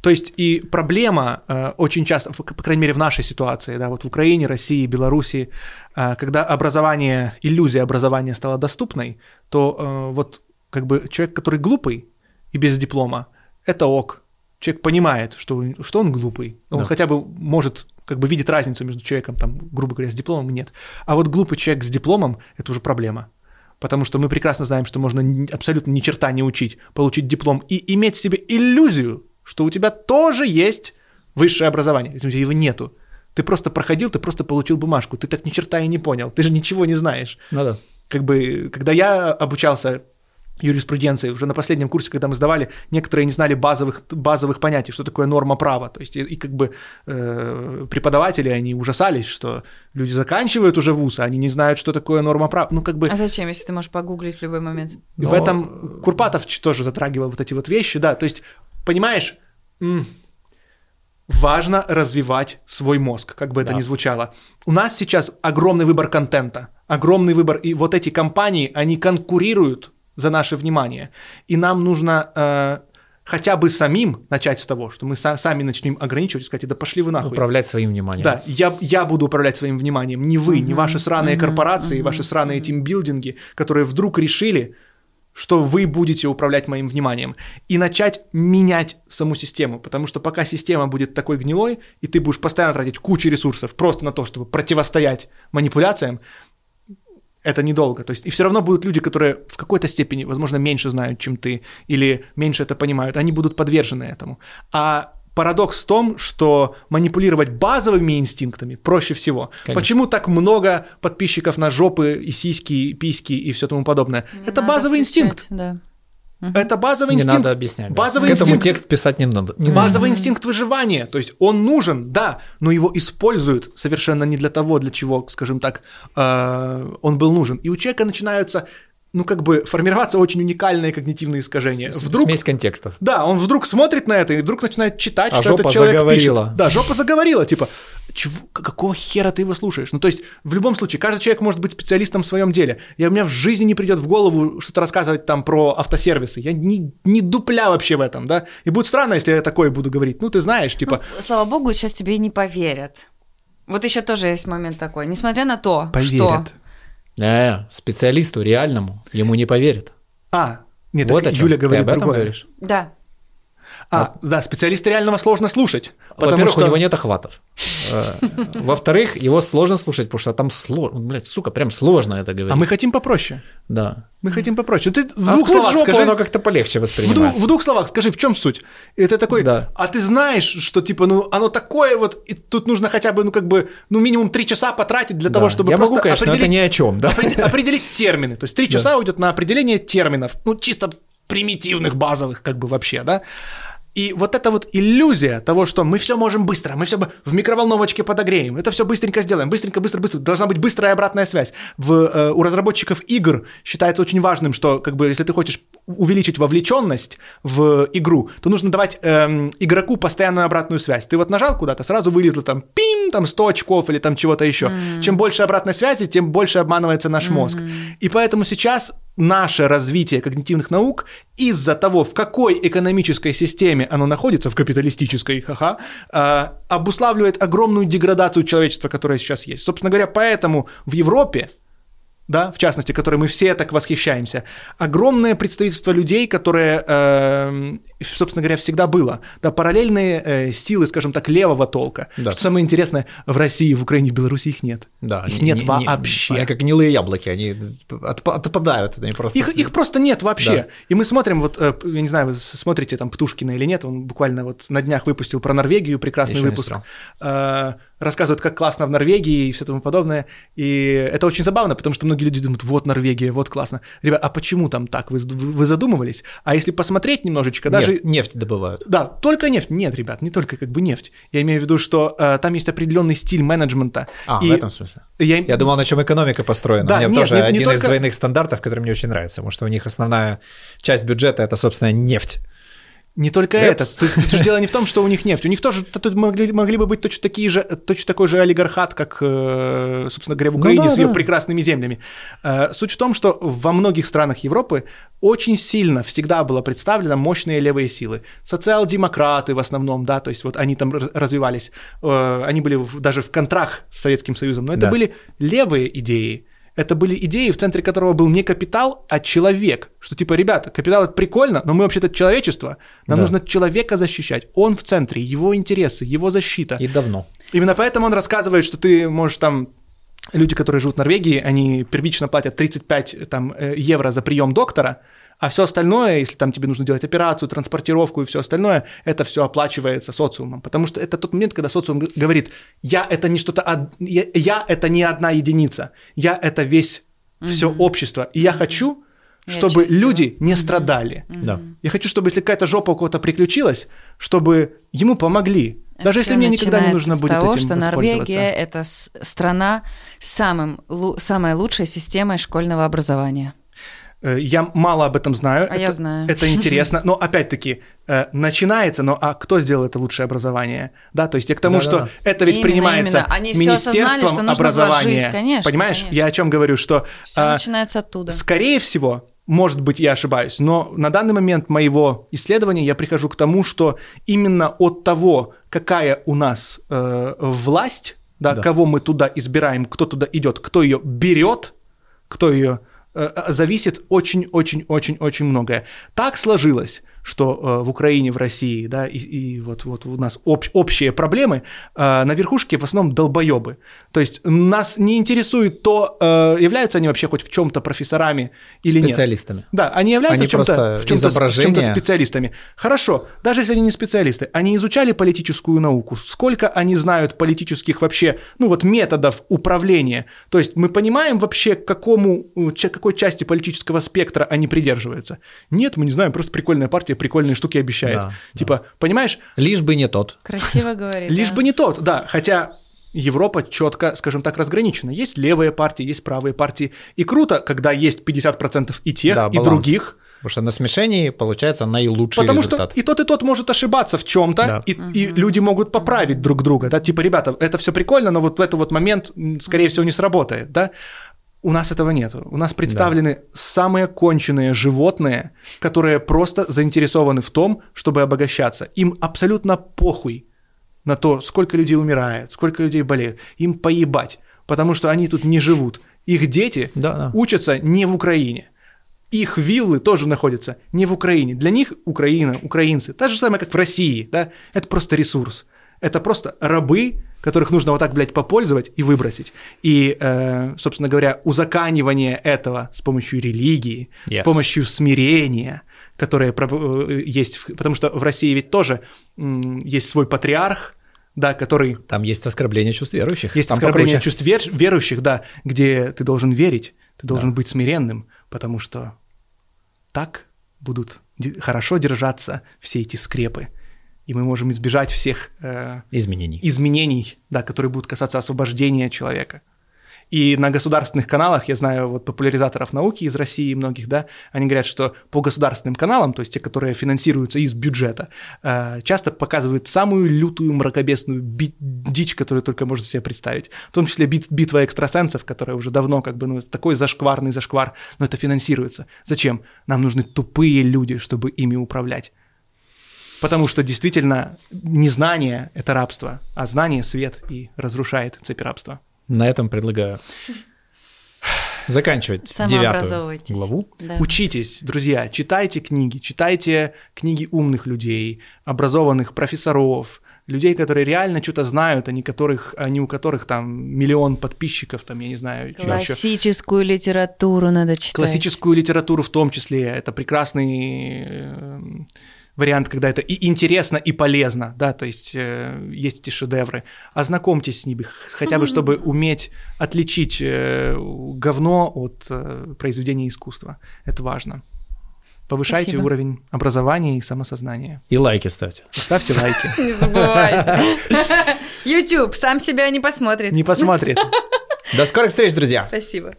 То есть и проблема э, очень часто, по крайней мере в нашей ситуации, да, вот в Украине, России, Белоруссии, э, когда образование, иллюзия образования стала доступной, то э, вот как бы человек, который глупый и без диплома, это ок. Человек понимает, что, что он глупый. Он да. хотя бы может как бы видит разницу между человеком, там, грубо говоря, с дипломом и нет. А вот глупый человек с дипломом – это уже проблема. Потому что мы прекрасно знаем, что можно абсолютно ни черта не учить, получить диплом и иметь в себе иллюзию, что у тебя тоже есть высшее образование, если у тебя его нету. Ты просто проходил, ты просто получил бумажку, ты так ни черта и не понял, ты же ничего не знаешь. Ну да. Как бы, когда я обучался юриспруденции, уже на последнем курсе, когда мы сдавали, некоторые не знали базовых, базовых понятий, что такое норма права. То есть и, и как бы э, преподаватели, они ужасались, что люди заканчивают уже вуз, а они не знают, что такое норма права. Ну, как бы... А зачем, если ты можешь погуглить в любой момент? В Но... этом Курпатов тоже затрагивал вот эти вот вещи, да, то есть, понимаешь, важно развивать свой мозг, как бы это Да. ни звучало. У нас сейчас огромный выбор контента, огромный выбор, и вот эти компании, они конкурируют за наше внимание, и нам нужно э, хотя бы самим начать с того, что мы са- сами начнем ограничивать и сказать, да пошли вы нахуй. Управлять своим вниманием. Да, я, я буду управлять своим вниманием, не вы, не ваши сраные корпорации, ваши сраные тимбилдинги, которые вдруг решили, что вы будете управлять моим вниманием, и начать менять саму систему, потому что пока система будет такой гнилой, и ты будешь постоянно тратить кучу ресурсов просто на то, чтобы противостоять манипуляциям, это недолго. То есть, и все равно будут люди, которые в какой-то степени, возможно, меньше знают, чем ты, или меньше это понимают, они будут подвержены этому. А парадокс в том, что манипулировать базовыми инстинктами проще всего. Конечно. Почему так много подписчиков на жопы и сиськи, и письки и все тому подобное? это Надо базовый включать, инстинкт. Да. Это базовый Не инстинкт. надо объяснять. да. Базовый К этому инстинкт. текст писать не надо. Не надо. Базовый инстинкт выживания, то есть он нужен, да, но его используют совершенно не для того, для чего, скажем так, э, он был нужен. И у человека начинаются, ну как бы формироваться очень уникальные когнитивные искажения. С- Вдруг, Смесь контекстов. да, он вдруг смотрит на это и вдруг начинает читать, А что этот человек заговорила. пишет. Да, жопа заговорила, типа, чего, какого хера ты его слушаешь? Ну, то есть, в любом случае, каждый человек может быть специалистом в своем деле. И у меня в жизни не придет в голову что-то рассказывать там про автосервисы. Я не, не дупля вообще в этом, да? И будет странно, если я такое буду говорить. Ну, ты знаешь, типа, Ну, слава богу, сейчас тебе и не поверят. Вот еще тоже есть момент такой. Несмотря на то, поверят. что... Э, специалисту реальному ему не поверят. А, нет, вот так о чем. Юля Ты говорит об этом другое. говоришь? Да. А, да, специалиста реального сложно слушать. Потому Во-первых, что... у него нет охватов. Э, Во-вторых, его сложно слушать, потому что там сложно, блядь, сука, прям сложно это говорить. А мы хотим попроще. Да. Мы хотим попроще. Ты в А двух словах жопу скажи. оно как-то полегче В двух, воспринимается. в двух словах скажи, в чем суть? Это такой, Да. а ты знаешь, что типа, ну, оно такое вот, и тут нужно хотя бы, ну, как бы, ну, минимум три часа потратить для того, Да. чтобы Я просто могу, конечно, но это определить, ни о чем, да? опред- определить термины. То есть три часа уйдет на определение терминов, ну, чисто примитивных, базовых, как бы вообще, да? И вот эта вот иллюзия того, что мы все можем быстро, мы все в микроволновочке подогреем, это все быстренько сделаем, быстренько, быстро, быстро. Должна быть быстрая обратная связь. В, э, у разработчиков игр считается очень важным, что как бы если ты хочешь увеличить вовлеченность в игру, то нужно давать эм, игроку постоянную обратную связь. Ты вот нажал куда-то, сразу вылезло там пим, там 100 очков или там чего-то еще. Чем больше обратной связи, тем больше обманывается наш мозг. И поэтому сейчас наше развитие когнитивных наук из-за того, в какой экономической системе оно находится, в капиталистической, ха-ха, э, обуславливает огромную деградацию человечества, которая сейчас есть. Собственно говоря, поэтому в Европе да, в частности, которой мы все так восхищаемся, огромное представительство людей, которые, э, собственно говоря, всегда было, да, параллельные э, силы, скажем так, левого толка. Да. Что самое интересное, в России, в Украине, в Беларуси их нет. Да, их не- нет не- не- вообще. Они как гнилые яблоки, они отп- отпадают. Они просто... Их, их просто нет вообще. Да. И мы смотрим, вот, э, я не знаю, вы смотрите там Птушкина или нет, он буквально вот на днях выпустил про Норвегию прекрасный Ещё не выпуск. смотрел. Рассказывает, как классно в Норвегии и все тому подобное. И это очень забавно, потому что многие люди думают, вот Норвегия, вот классно. Ребят, а почему там так? Вы, вы задумывались? А если посмотреть немножечко, даже... Нефть, нефть добывают. Да, только нефть. Нет, ребят, не только как бы нефть. Я имею в виду, что э, там есть определенный стиль менеджмента. А, И в этом смысле. Я, Я думал, на чем экономика построена. Да, у меня нет, тоже не- не один из только- двойных стандартов, который мне очень нравится, потому что у них основная часть бюджета это, собственно, нефть. Не только Нет. это. То есть тут дело не в том, что у них нефть. У них тоже тут могли, могли бы быть точно, такие же, точно такой же олигархат, как, э, собственно говоря, в Ну Украине да, с ее да. прекрасными землями. Э, Суть в том, что во многих странах Европы очень сильно всегда было представлено мощные левые силы. Социал-демократы в основном, да, то есть вот они там раз- развивались. Э, Они были даже в контрах с Советским Союзом, но это Да. были левые идеи. Это были идеи, в центре которого был не капитал, а человек. Что типа, ребята, капитал это прикольно, но мы вообще-то человечество. Нам Да. нужно человека защищать. Он в центре, его интересы, его защита. И давно. Именно поэтому он рассказывает, что ты можешь там люди, которые живут в Норвегии, они первично платят 35 там, э, евро за прием доктора, а все остальное, если там тебе нужно делать операцию, транспортировку и все остальное, это все оплачивается социумом. Потому что это тот момент, когда социум говорит, я это не что-то, од- я, я это не одна единица, я это весь все общество, и я хочу, Я чтобы его. люди не страдали. Да. Я хочу, чтобы если какая-то жопа у кого-то приключилась, чтобы ему помогли. Даже если Всё мне никогда не нужно будет того, этим что. Норвегия – это страна с самым, лу- самой лучшей системой школьного образования. Э, Я мало об этом знаю. А это, я знаю. Это интересно. Но опять-таки, э, начинается, но а кто сделал это лучшее образование? Да, то есть я к тому, Да-да-да. что это ведь Именно, принимается именно. Они осознали, Министерством что нужно образования. вложить, конечно, Понимаешь, конечно. я о чем говорю, что Все а, начинается оттуда. Скорее всего, может быть, я ошибаюсь, но на данный момент моего исследования я прихожу к тому, что именно от того, какая у нас э, власть, да, Да. кого мы туда избираем, кто туда идет, кто ее берет, кто ее зависит очень-очень-очень-очень многое. Так сложилось, что э, в Украине, в России, да, и, и вот, вот у нас общ- общие проблемы, э, на верхушке в основном долбоебы. То есть нас не интересует то, э, являются они вообще хоть в чем-то профессорами или нет. Специалистами. Да, они являются Они в чем-то, в чем-то, в чем-то специалистами. Хорошо, даже если они не специалисты, они изучали политическую науку. Сколько они знают политических вообще, ну вот методов управления? То есть мы понимаем вообще, к какому, ча- какой части политического спектра они придерживаются? Нет, мы не знаем, просто прикольная партия прикольные штуки обещает. Да, типа, понимаешь, Лишь бы не тот. Красиво говорит. Лишь да. бы не тот, да. Хотя Европа четко, скажем так, разграничена. Есть левые партии, есть правые партии. И круто, когда есть 50% и тех, Да, и баланс. других. Потому что на смешении получается наилучший Потому результат. что и тот, и тот может ошибаться в чем-то, Да. и, и люди могут поправить друг друга. Да? Типа, ребята, это все прикольно, но вот в этот вот момент, скорее всего, не сработает. Да? У нас этого нет. У нас представлены самые конченые животные, которые просто заинтересованы в том, чтобы обогащаться. Им абсолютно похуй на то, сколько людей умирает, сколько людей болеет. Им поебать, потому что они тут не живут. Их дети Да, да. учатся не в Украине. Их виллы тоже находятся не в Украине. Для них Украина, украинцы, та же самое, как в России, да, это просто ресурс. Это просто рабы, которых нужно вот так, блядь, попользовать и выбросить. И, э, собственно говоря, узаканивание этого с помощью религии, Yes. с помощью смирения, которое э, есть, потому что в России ведь тоже есть свой патриарх, да, который Там есть оскорбление чувств верующих. есть Там оскорбление покруче. чувств вер- верующих, да, где ты должен верить, ты должен быть смиренным, потому что так будут хорошо держаться все эти скрепы, и мы можем избежать всех э, Изменений. изменений, да, которые будут касаться освобождения человека. И на государственных каналах, я знаю вот популяризаторов науки из России многих, да, они говорят, что по государственным каналам, то есть те, которые финансируются из бюджета, э, часто показывают самую лютую мракобесную би- дичь, которую только можно себе представить. В том числе бит- битва экстрасенсов, которая уже давно как бы, ну, такой зашкварный зашквар, но это финансируется. Зачем? Нам нужны тупые люди, чтобы ими управлять. Потому что действительно незнание – это рабство, а знание – свет и разрушает цепь рабства. На этом предлагаю заканчивать девятую главу. Да. Учитесь, друзья, читайте книги, читайте книги умных людей, образованных профессоров, людей, которые реально что-то знают, а не, которых, а не у которых там миллион подписчиков, там, я не знаю, чего еще. Классическую литературу надо читать. Классическую литературу в том числе. Это прекрасный э, вариант, когда это и интересно, и полезно, да, то есть э, есть эти шедевры. Ознакомьтесь с ними, хотя бы чтобы уметь отличить э, говно от э, произведения искусства. Это важно. Повышайте Спасибо. уровень образования и самосознания. И лайки ставьте. Ставьте лайки. Не забывайте. YouTube сам себя не посмотрит. Не посмотрит. До скорых встреч, друзья! Спасибо.